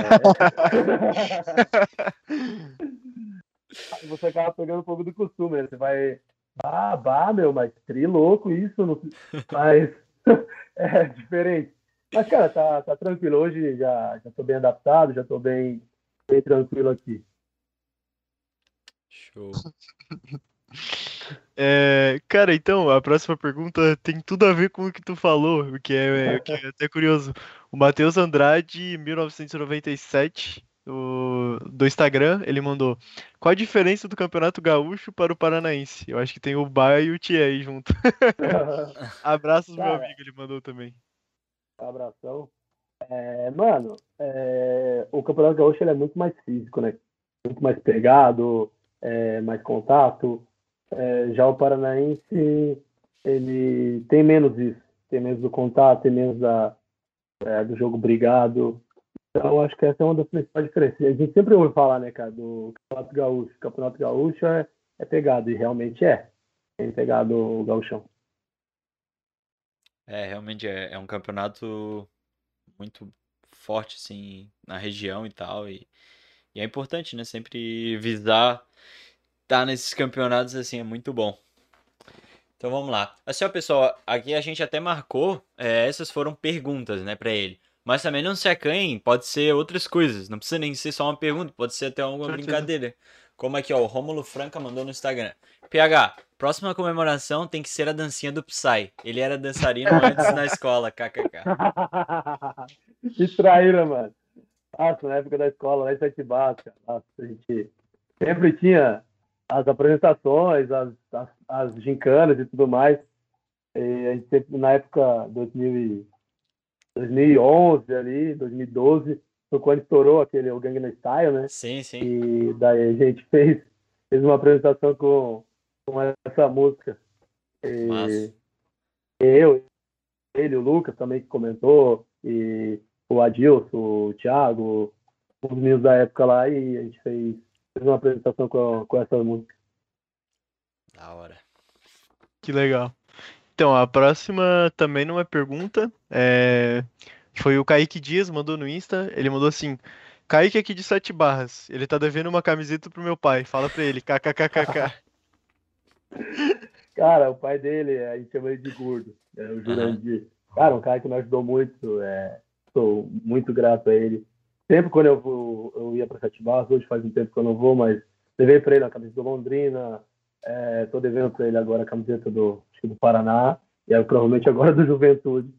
Você acaba pegando um pouco do costume, né? Você vai. Ah, bah, meu, mas tri louco isso. Não... Mas é diferente. Mas, cara, tá, tá tranquilo. Hoje já, já tô bem adaptado, já tô bem, bem tranquilo aqui. Show. É, cara, então, a próxima pergunta tem tudo a ver com o que tu falou, o que é, que é até curioso. O Matheus Andrade, 1997, do, do Instagram, ele mandou: Qual a diferença do Campeonato Gaúcho para o Paranaense? Eu acho que tem o Ba e o Tia aí junto. Abraços, meu Cara. amigo, ele mandou também. Abração. É, mano, é, o Campeonato Gaúcho ele é muito mais físico, né? Muito mais pegado, é, mais contato. É, já o Paranaense, ele tem menos isso. Tem menos do contato, tem menos da, é, do jogo brigado. Então, acho que essa é uma das principais diferenças. A gente sempre ouve falar, né, cara, do Campeonato Gaúcho. O Campeonato Gaúcho é, é pegado, e realmente é. Tem pegado o gauchão. É, realmente é, é um campeonato muito forte, assim, na região e tal. E, e é importante, né? Sempre visar estar nesses campeonatos, assim, é muito bom. Então vamos lá. Assim, ó, pessoal, aqui a gente até marcou, é, essas foram perguntas, né, pra ele. Mas também não se acanhem, pode ser outras coisas. Não precisa nem ser só uma pergunta, pode ser até alguma Certeza. brincadeira. Como aqui, ó, o Rômulo Franca mandou no Instagram. PH, próxima comemoração tem que ser a dancinha do Psy. Ele era dançarino antes na escola, kkk. Distraíram, mano. Nossa, na época da escola, lá em Sete Barras, cara. Nossa, a gente sempre tinha as apresentações, as, as, as gincanas e tudo mais. E a gente sempre, na época 2000 e- 2011 ali, 2012, foi quando estourou aquele o Gangnam Style, né? Sim, sim. E daí a gente fez, fez uma apresentação com, com essa música. E Massa. eu, ele, o Lucas também que comentou, e o Adilson, o Thiago, os meninos da época lá, e a gente fez, fez uma apresentação com, com essa música. Da hora. Que legal. Então, a próxima também não é pergunta. É... Foi o Kaique Dias, mandou no Insta. Ele mandou assim: Kaique aqui de Sete Barras. Ele tá devendo uma camiseta pro meu pai. Fala pra ele, kkkk. Cara, o pai dele, a gente chama ele de gordo, é o Jurandir. Cara, um cara que me ajudou muito, é, sou muito grato a ele. Sempre quando eu, vou, eu ia para Sete Barras, hoje faz um tempo que eu não vou, mas levei para ele a camiseta do Londrina, é, tô devendo para ele agora a camiseta do, acho que do Paraná, e aí, provavelmente agora do Juventude.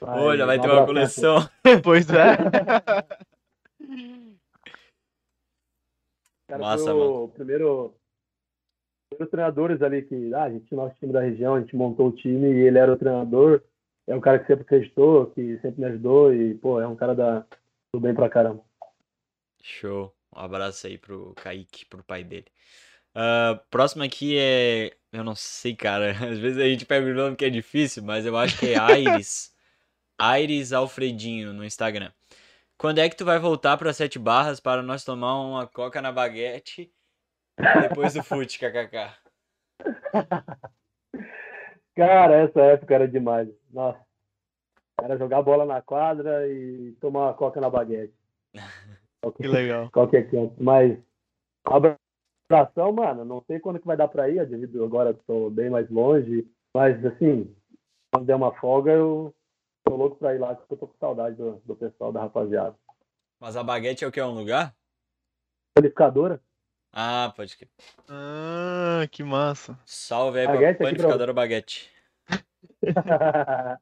Mas, Olha, vai um ter uma coleção. pois é. Cara, Massa, foi mano. o primeiro, primeiros treinadores ali que ah, a gente tinha nosso time da região, a gente montou o time e ele era o treinador. É um cara que sempre acreditou, que sempre me ajudou e, pô, é um cara da, do bem pra caramba. Show. Um abraço aí pro Kaique, pro pai dele. Ah, próximo aqui é. Eu não sei, cara. Às vezes a gente pega o nome que é difícil, mas eu acho que é Aires. Aires Alfredinho no Instagram. Quando é que tu vai voltar pra Sete Barras para nós tomar uma coca na baguete depois do fute, kkk? Cara, essa época era demais. Nossa. Era jogar bola na quadra e tomar uma coca na baguete. Que legal. qualquer canto. Mas abração, mano, não sei quando que vai dar pra ir, devido agora que tô bem mais longe, mas assim, quando der uma folga, eu tô louco pra ir lá, porque eu tô com saudade do, do pessoal, da rapaziada. Mas a baguete é o que? É um lugar? Panificadora? Ah, pode que. Ah, que massa. Salve aí Baguete pra- Panificadora Baguete.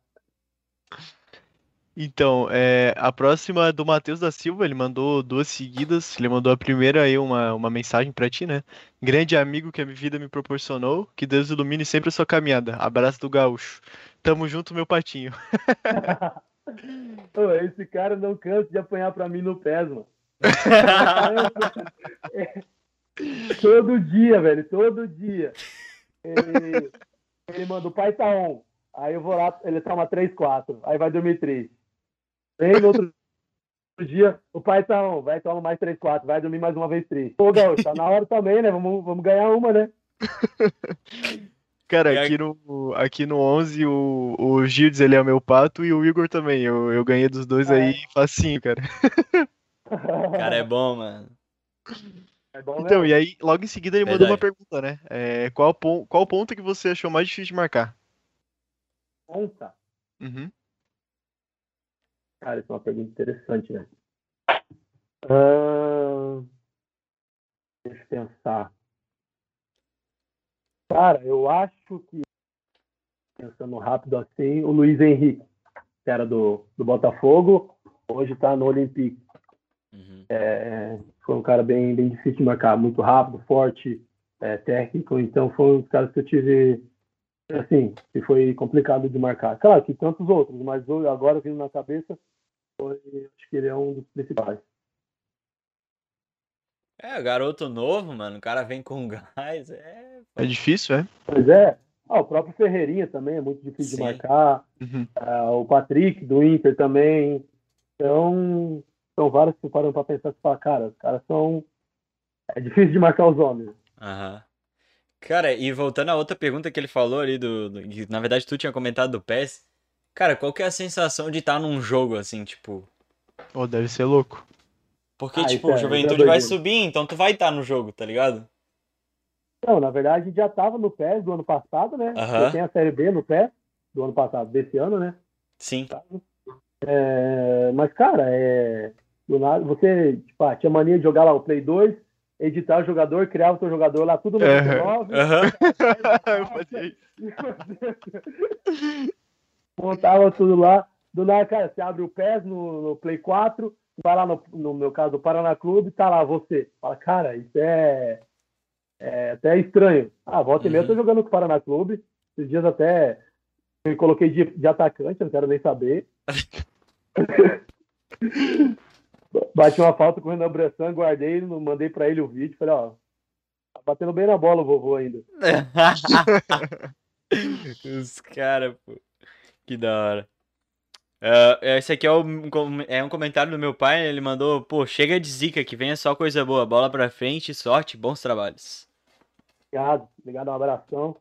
Então, é, a próxima é do Matheus da Silva, ele mandou duas seguidas. Ele mandou a primeira aí uma, uma mensagem pra ti, né? Grande amigo que a vida me proporcionou, que Deus ilumine sempre a sua caminhada. Abraço do gaúcho. Tamo junto, meu patinho. Esse cara não cansa de apanhar pra mim no pés, mano. É, todo dia, velho, todo dia. Ele, ele manda, o pai tá on. Aí eu vou lá, ele toma 3, 4. Aí vai dormir 3. Vem no outro dia, o pai tá on, vai tomar mais 3, 4. Vai dormir mais uma vez 3. Pô, Gaúcho, tá na hora também, né? Vamos, vamos ganhar uma, né? Cara, aqui no, aqui no 11, o, o Gildes, ele é o meu pato, e o Igor também. Eu, eu ganhei dos dois aí facinho, cara. Cara, é bom, mano. É bom, Então, né? e aí, logo em seguida, ele mandou uma Verdade. pergunta, né? É, qual, pon qual ponto que você achou mais difícil de marcar? Ponta. Uhum. Cara, isso é uma pergunta interessante, né? Ahn, Deixa eu pensar. Cara, eu acho que, pensando rápido assim, o Luiz Henrique, que era do, do Botafogo, hoje está no Olympique. Uhum. É, foi um cara bem, bem difícil de marcar, muito rápido, forte, é, técnico, então foi um dos caras que eu tive, assim, que foi complicado de marcar. Claro que tantos outros, mas agora vindo na cabeça, foi, acho que ele é um dos principais. É, garoto novo, mano. O cara vem com gás. É. É difícil, é? Mas é, ah, o próprio Ferreirinha também é muito difícil Sim. de marcar, Uhum. ah, o Patrick do Inter também, então são vários que param para pensar e falar, cara, os caras são, é difícil de marcar os homens. Aham. Cara, e voltando à outra pergunta que ele falou ali do, do- que, na verdade tu tinha comentado do PES. Cara, qual que é a sensação de estar num jogo assim, tipo, Pô, deve ser louco. porque Ah, tipo, é- o é Juventude vai subir, então tu vai estar no jogo, tá ligado? Não, na verdade, a gente já estava no PES do ano passado, né? Aham. Já tem a Série B no PES do ano passado, desse ano, né? Sim. É, mas, cara, é, do nada, você tipo, ah, tinha mania de jogar lá o Play 2, editar o jogador, criar o seu jogador lá, tudo no. 99, Aham. Eu fazia isso. montava tudo lá. Do nada, cara, você abre o PES no, no Play 4, vai lá no, no meu caso, o Paraná Clube, tá lá você. Fala, cara, isso é, é até estranho. Ah, volta e meia eu tô Uhum. jogando com o Paraná Clube. Esses dias até me coloquei de, de atacante, eu não quero nem saber. Bati uma falta com o Renan Bressan, guardei, mandei pra ele o vídeo, falei, ó, tá batendo bem na bola o vovô ainda. Os caras, pô. Que da hora. Ah, esse aqui é, o- é um comentário do meu pai, ele mandou, pô, chega de zica, que venha só coisa boa, bola pra frente, sorte, bons trabalhos. Obrigado, obrigado, um abração.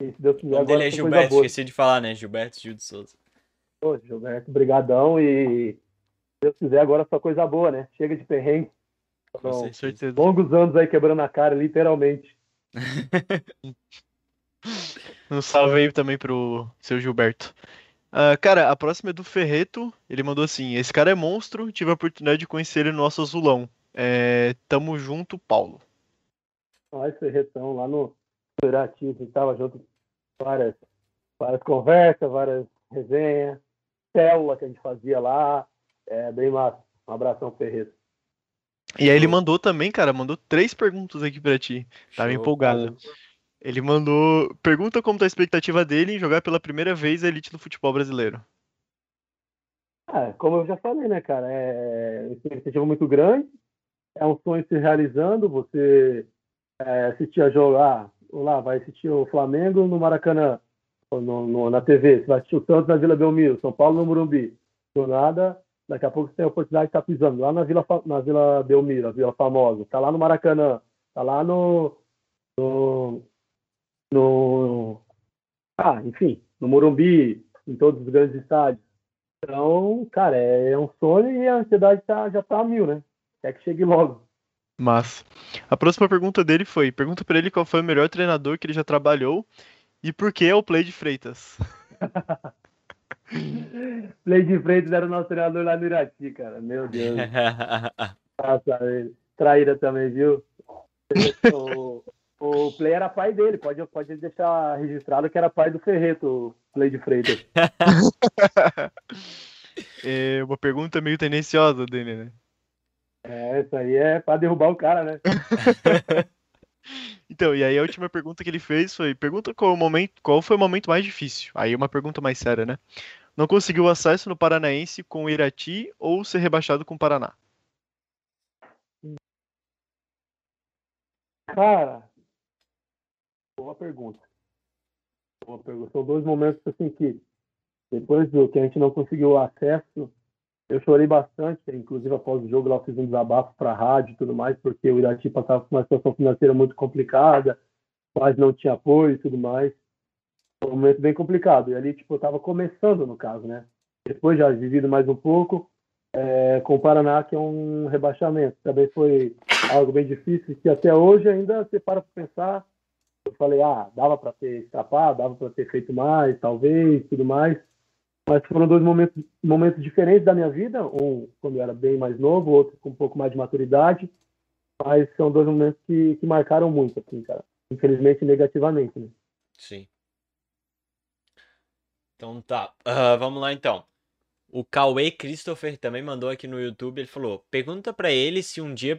E se Deus O quiser, nome dele é Gilberto, esqueci de falar, né? Gilberto Gil de Souza. Pô, Gilberto, brigadão e Deus quiser agora só coisa boa, né? Chega de perrengue. Com Foram certeza. longos anos aí quebrando a cara, literalmente. Um salve aí também pro seu Gilberto. Ah, cara, a próxima é do Ferreto. Ele mandou assim: Esse cara é monstro, tive a oportunidade de conhecer ele no nosso azulão. É, tamo junto, Paulo. Nós, Ferretão, lá no no Irati, a gente tava junto várias, várias conversas, várias resenhas, célula que a gente fazia lá. É bem massa. Um abração, Ferreto. E aí ele mandou também, cara, mandou três perguntas aqui pra ti. Tava Show. empolgado. Ele mandou. Pergunta como tá a expectativa dele em jogar pela primeira vez a elite do futebol brasileiro. Ah, como eu já falei, né, cara? É uma expectativa muito grande. É um sonho se realizando. Você é, assistir a jogar, ou lá, vai assistir o Flamengo no Maracanã, ou no, no- na TV. Você vai assistir o Santos na Vila Belmiro, São Paulo no Morumbi. Do nada, daqui a pouco você tem a oportunidade de estar pisando lá na Vila, na Vila Belmiro, a Vila Famosa. Tá lá no Maracanã. Tá lá no. no, no ah, enfim, no Morumbi, em todos os grandes estádios. Então, cara, é, é um sonho e a ansiedade tá, já tá a mil, né? Quer que chegue logo. Mas a próxima pergunta dele foi: pergunta pra ele qual foi o melhor treinador que ele já trabalhou e por que é o Play de Freitas. Play de frente era o nosso treinador lá no Irati, cara. Meu Deus. Nossa, ele- traíra também, viu? O, o Play era pai dele, pode, pode deixar registrado que era pai do Ferreto, o Play de Freitas. é uma pergunta meio tendenciosa dele, né? É, isso aí é pra derrubar o cara, né? Então, e aí a última pergunta que ele fez foi: pergunta qual, o momento, qual foi o momento mais difícil? Aí uma pergunta mais séria, né? Não conseguiu acesso no Paranaense com o Irati ou ser rebaixado com o Paraná? Cara, boa pergunta. Boa pergunta. São dois momentos assim que, depois do que a gente não conseguiu acesso, eu chorei bastante, inclusive após o jogo lá fiz um desabafo para a rádio e tudo mais, porque o Irati passava por uma situação financeira muito complicada, mas não tinha apoio e tudo mais. Foi um momento bem complicado. E ali, tipo, eu estava começando, no caso, né? Depois já vivido mais um pouco, é, com o Paraná, que é um rebaixamento. Também foi algo bem difícil, que até hoje ainda você para para pensar. Eu falei, ah, dava para ter escapado, dava para ter feito mais, talvez, tudo mais. Mas foram dois momentos, momentos diferentes da minha vida, um quando eu era bem mais novo, outro com um pouco mais de maturidade. Mas são dois momentos que, que marcaram muito, assim, cara. Infelizmente, negativamente, né? Sim. Então tá. Uh, vamos lá então. O Cauê Christopher também mandou aqui no YouTube. Ele falou: pergunta para ele se um dia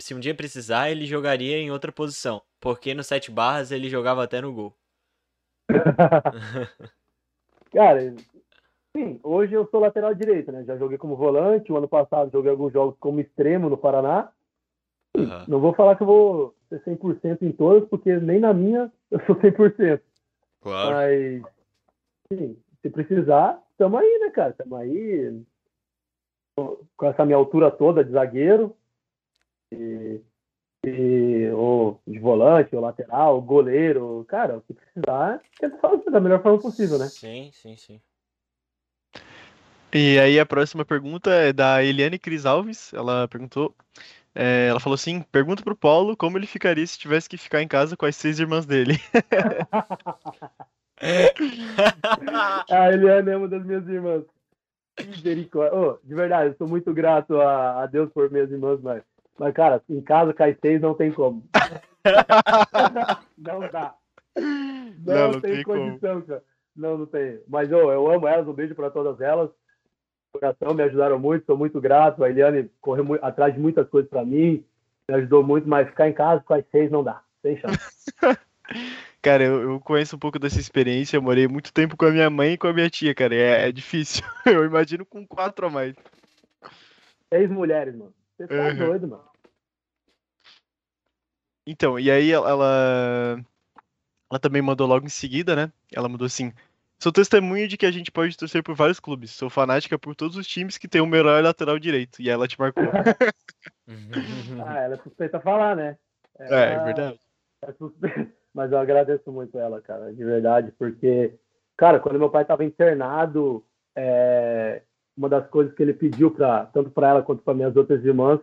se um dia precisar ele jogaria em outra posição, porque no sete barras ele jogava até no gol. Cara, Sim, hoje eu sou lateral direito, né? Já joguei como volante, o ano passado joguei alguns jogos como extremo no Paraná. Uhum. Não vou falar que eu vou ser 100% em todas, porque nem na minha eu sou 100%. Claro. Mas, sim, se precisar, estamos aí, né, cara? Estamos aí com essa minha altura toda de zagueiro, e, e, ou de volante, ou lateral, ou goleiro. Cara, se precisar, tenta fazer da melhor forma possível, né? Sim, sim, sim. E aí a próxima pergunta é da Eliane Cris Alves. Ela perguntou, é, ela falou assim: pergunta pro Paulo como ele ficaria se tivesse que ficar em casa com as seis irmãs dele. a Eliane é uma das minhas irmãs. Misericórdia. Oh, de verdade, eu sou muito grato a, a, Deus por minhas irmãs, mas, mas, cara, em casa com as seis não tem como. não dá. Não, não, não tem, tem, condição, cara. Não, não tem. Mas oh, eu amo elas, um beijo para todas elas coração, me ajudaram muito, sou muito grato. A Eliane correu muito, atrás de muitas coisas para mim, me ajudou muito, mas ficar em casa com as seis não dá, sem chance. cara, eu, eu, conheço um pouco dessa experiência, eu morei muito tempo com a minha mãe e com a minha tia, cara, é, é difícil. Eu imagino com quatro a mais. Seis mulheres, mano. Você tá uhum. doido, mano. Então, e aí ela, ela também mandou logo em seguida, né? Ela mandou assim: Sou testemunha de que a gente pode torcer por vários clubes. Sou fanática por todos os times que tem o melhor lateral direito. E ela te marcou. ah, ela é suspeita a falar, né? Ela... É, é verdade. É Mas eu agradeço muito ela, cara, de verdade, porque, cara, quando meu pai estava internado, é... uma das coisas que ele pediu para tanto para ela quanto para minhas outras irmãs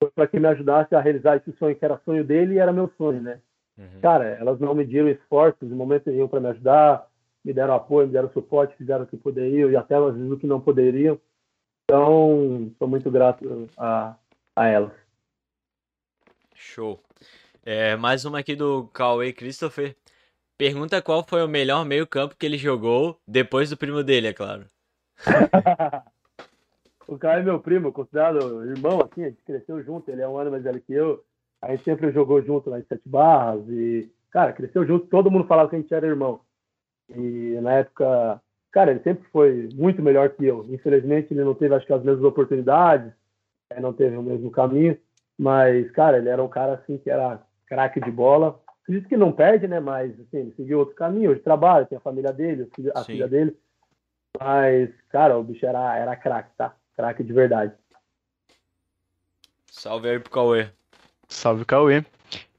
foi para que me ajudasse a realizar esse sonho que era sonho dele e era meu sonho, né? Uhum. Cara, elas não mediram esforços em momento nenhum para me ajudar me deram apoio, me deram suporte, fizeram o que poderiam e até às vezes o que não poderiam. Então, sou muito grato a, a elas. Show. É, mais uma aqui do Cauê Christopher. Pergunta qual foi o melhor meio-campo que ele jogou depois do primo dele, é claro. o Caio é meu primo, considerado irmão, assim, a gente cresceu junto, ele é um ano mais velho que eu. A gente sempre jogou junto lá em Sete Barras e, cara, cresceu junto, todo mundo falava que a gente era irmão. E na época, cara, ele sempre foi muito melhor que eu. Infelizmente, ele não teve, acho que, as mesmas oportunidades, né, não teve o mesmo caminho. Mas, cara, ele era um cara assim que era craque de bola. Acredito que não perde, né? Mas, assim, ele seguiu outro caminho. Hoje trabalha, tem a família dele, a filha dele. Mas, cara, o bicho era, era craque, tá? Craque de verdade. Salve aí pro Cauê. Salve, Cauê.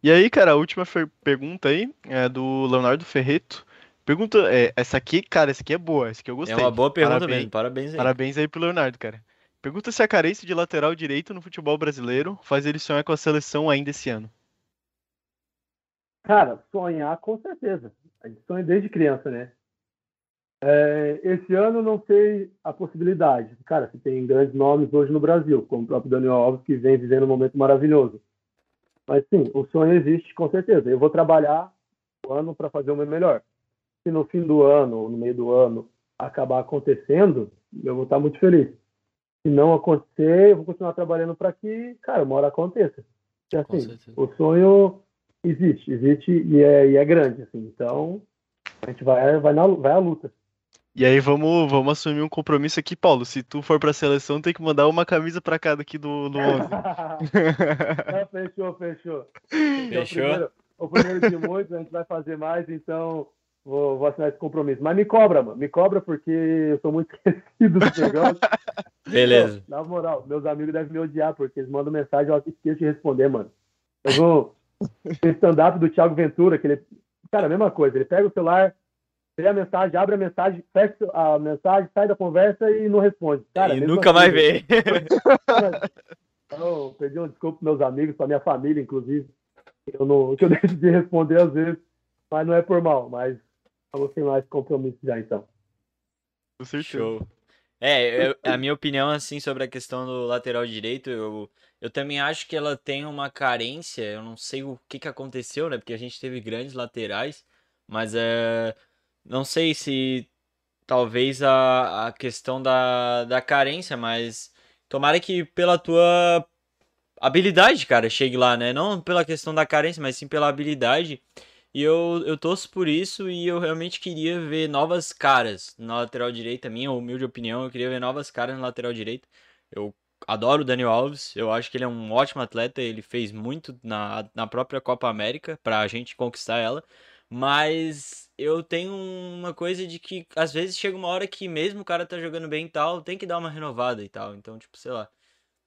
E aí, cara, a última pergunta aí é do Leonardo Ferreto. Pergunta, é, essa aqui, cara, essa aqui é boa, essa aqui eu gostei. É uma boa pergunta parabéns, mesmo, parabéns aí. Parabéns aí pro Leonardo, cara. Pergunta se a carência de lateral direito no futebol brasileiro faz ele sonhar com a seleção ainda esse ano. Cara, sonhar com certeza. A gente sonha desde criança, né? É, esse ano não sei a possibilidade. Cara, você tem grandes nomes hoje no Brasil, como o próprio Daniel Alves, que vem vivendo um momento maravilhoso. Mas sim, o sonho existe com certeza. Eu vou trabalhar o ano para fazer o meu melhor se no fim do ano ou no meio do ano acabar acontecendo, eu vou estar muito feliz. Se não acontecer, eu vou continuar trabalhando para que, cara, uma hora aconteça. E, assim, o sonho existe, existe e é, e é grande, assim. Então, a gente vai, vai, na, vai à luta. E aí vamos, vamos assumir um compromisso aqui, Paulo. Se tu for pra seleção, tem que mandar uma camisa pra cada aqui do, do 11. é, fechou, fechou. Fechou. Então, o, primeiro, o primeiro de muitos, a gente vai fazer mais, então vou, vou assinar esse compromisso. Mas me cobra, mano. Me cobra porque eu sou muito esquecido do negócio. Beleza. na moral, meus amigos devem me odiar, porque eles mandam mensagem e eu esqueço de responder, mano. Eu vou. stand-up do Thiago Ventura, que ele. Cara, a mesma coisa. Ele pega o celular, vê a mensagem, abre a mensagem, fecha a mensagem, sai da conversa e não responde. Cara, e nunca assim, mais vê. eu pedi um desculpa para meus amigos, para minha família, inclusive. Eu não, que eu deixo de responder às vezes, mas não é por mal, mas vamos ter mais compromisso já então. Show. É, eu, a minha opinião, assim, sobre a questão do lateral direito, eu, eu também acho que ela tem uma carência, eu não sei o que, que aconteceu, né? Porque a gente teve grandes laterais, mas é, não sei se talvez a, a questão da, da carência, mas tomara que pela tua habilidade, cara, chegue lá, né? Não pela questão da carência, mas sim pela habilidade. E eu, eu torço por isso e eu realmente queria ver novas caras na lateral direita. Minha humilde opinião, eu queria ver novas caras na lateral direita. Eu adoro o Daniel Alves, eu acho que ele é um ótimo atleta, ele fez muito na, na própria Copa América pra gente conquistar ela. Mas eu tenho uma coisa de que às vezes chega uma hora que mesmo o cara tá jogando bem e tal, tem que dar uma renovada e tal. Então, tipo, sei lá.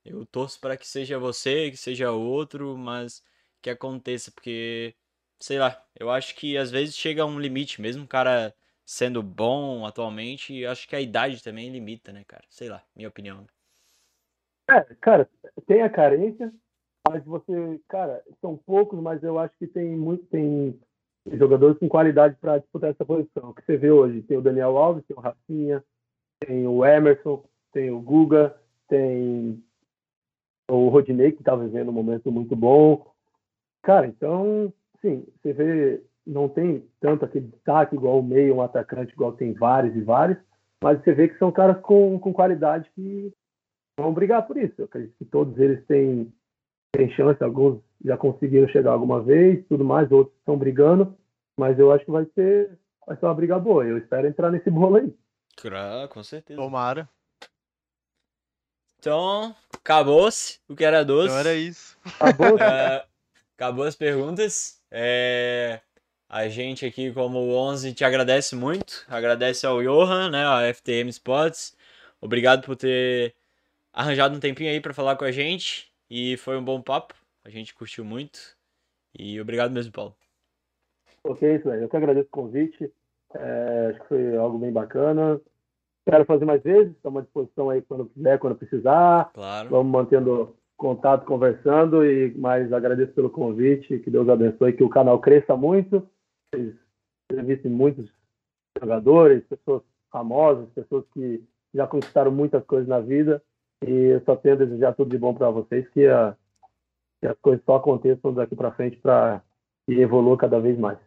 Eu torço para que seja você, que seja outro, mas que aconteça, porque sei lá, eu acho que às vezes chega a um limite, mesmo cara sendo bom atualmente, acho que a idade também limita, né, cara? Sei lá, minha opinião. Né? É, cara, tem a carência, mas você, cara, são poucos, mas eu acho que tem muito, tem jogadores com qualidade para disputar essa posição. O que você vê hoje, tem o Daniel Alves, tem o Rafinha, tem o Emerson, tem o Guga, tem o Rodinei, que está vivendo um momento muito bom. Cara, então, sim, você vê, não tem tanto aquele destaque igual o meio, um atacante igual tem vários e vários, mas você vê que são caras com, com qualidade que vão brigar por isso. Eu acredito que todos eles têm, têm chance, alguns já conseguiram chegar alguma vez, tudo mais, outros estão brigando, mas eu acho que vai ser, vai ser uma briga boa. Eu espero entrar nesse bolo aí. Claro, com certeza. Tomara. Então, acabou-se o que era doce. Então era isso. Acabou? É, acabou as perguntas. É, a gente aqui, como 11, te agradece muito. Agradece ao Johan, né, a FTM Sports. Obrigado por ter arranjado um tempinho aí para falar com a gente. E foi um bom papo. A gente curtiu muito. E obrigado mesmo, Paulo. Ok, isso aí. Eu que agradeço o convite. É, acho que foi algo bem bacana. Quero fazer mais vezes. Estamos à disposição aí quando quiser, quando precisar. Claro. Vamos mantendo contato, conversando, e mais agradeço pelo convite, que Deus abençoe, que o canal cresça muito, entrevistem muitos jogadores, pessoas famosas, pessoas que já conquistaram muitas coisas na vida, e eu só tenho a desejar tudo de bom para vocês, que, a, que as coisas só aconteçam daqui para frente para que evolua cada vez mais.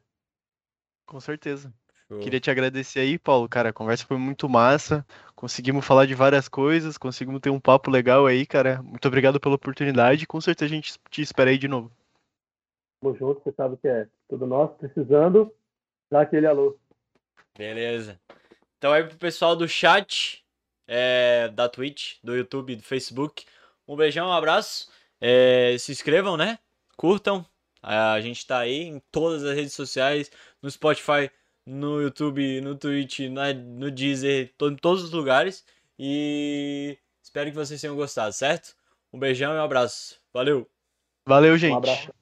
Com certeza. Show. Queria te agradecer aí, Paulo. Cara, a conversa foi muito massa. Conseguimos falar de várias coisas, conseguimos ter um papo legal aí, cara. Muito obrigado pela oportunidade. Com certeza a gente te espera aí de novo. Tamo junto, você sabe que é tudo nosso. Precisando, dá aquele alô. Beleza. Então aí pro pessoal do chat, é, da Twitch, do YouTube, do Facebook, um beijão, um abraço. É, se inscrevam, né? Curtam. A gente tá aí em todas as redes sociais, no Spotify, no YouTube, no Twitch, no Deezer, em todos os lugares. E espero que vocês tenham gostado, certo? Um beijão e um abraço. Valeu! Valeu, gente! Um abraço.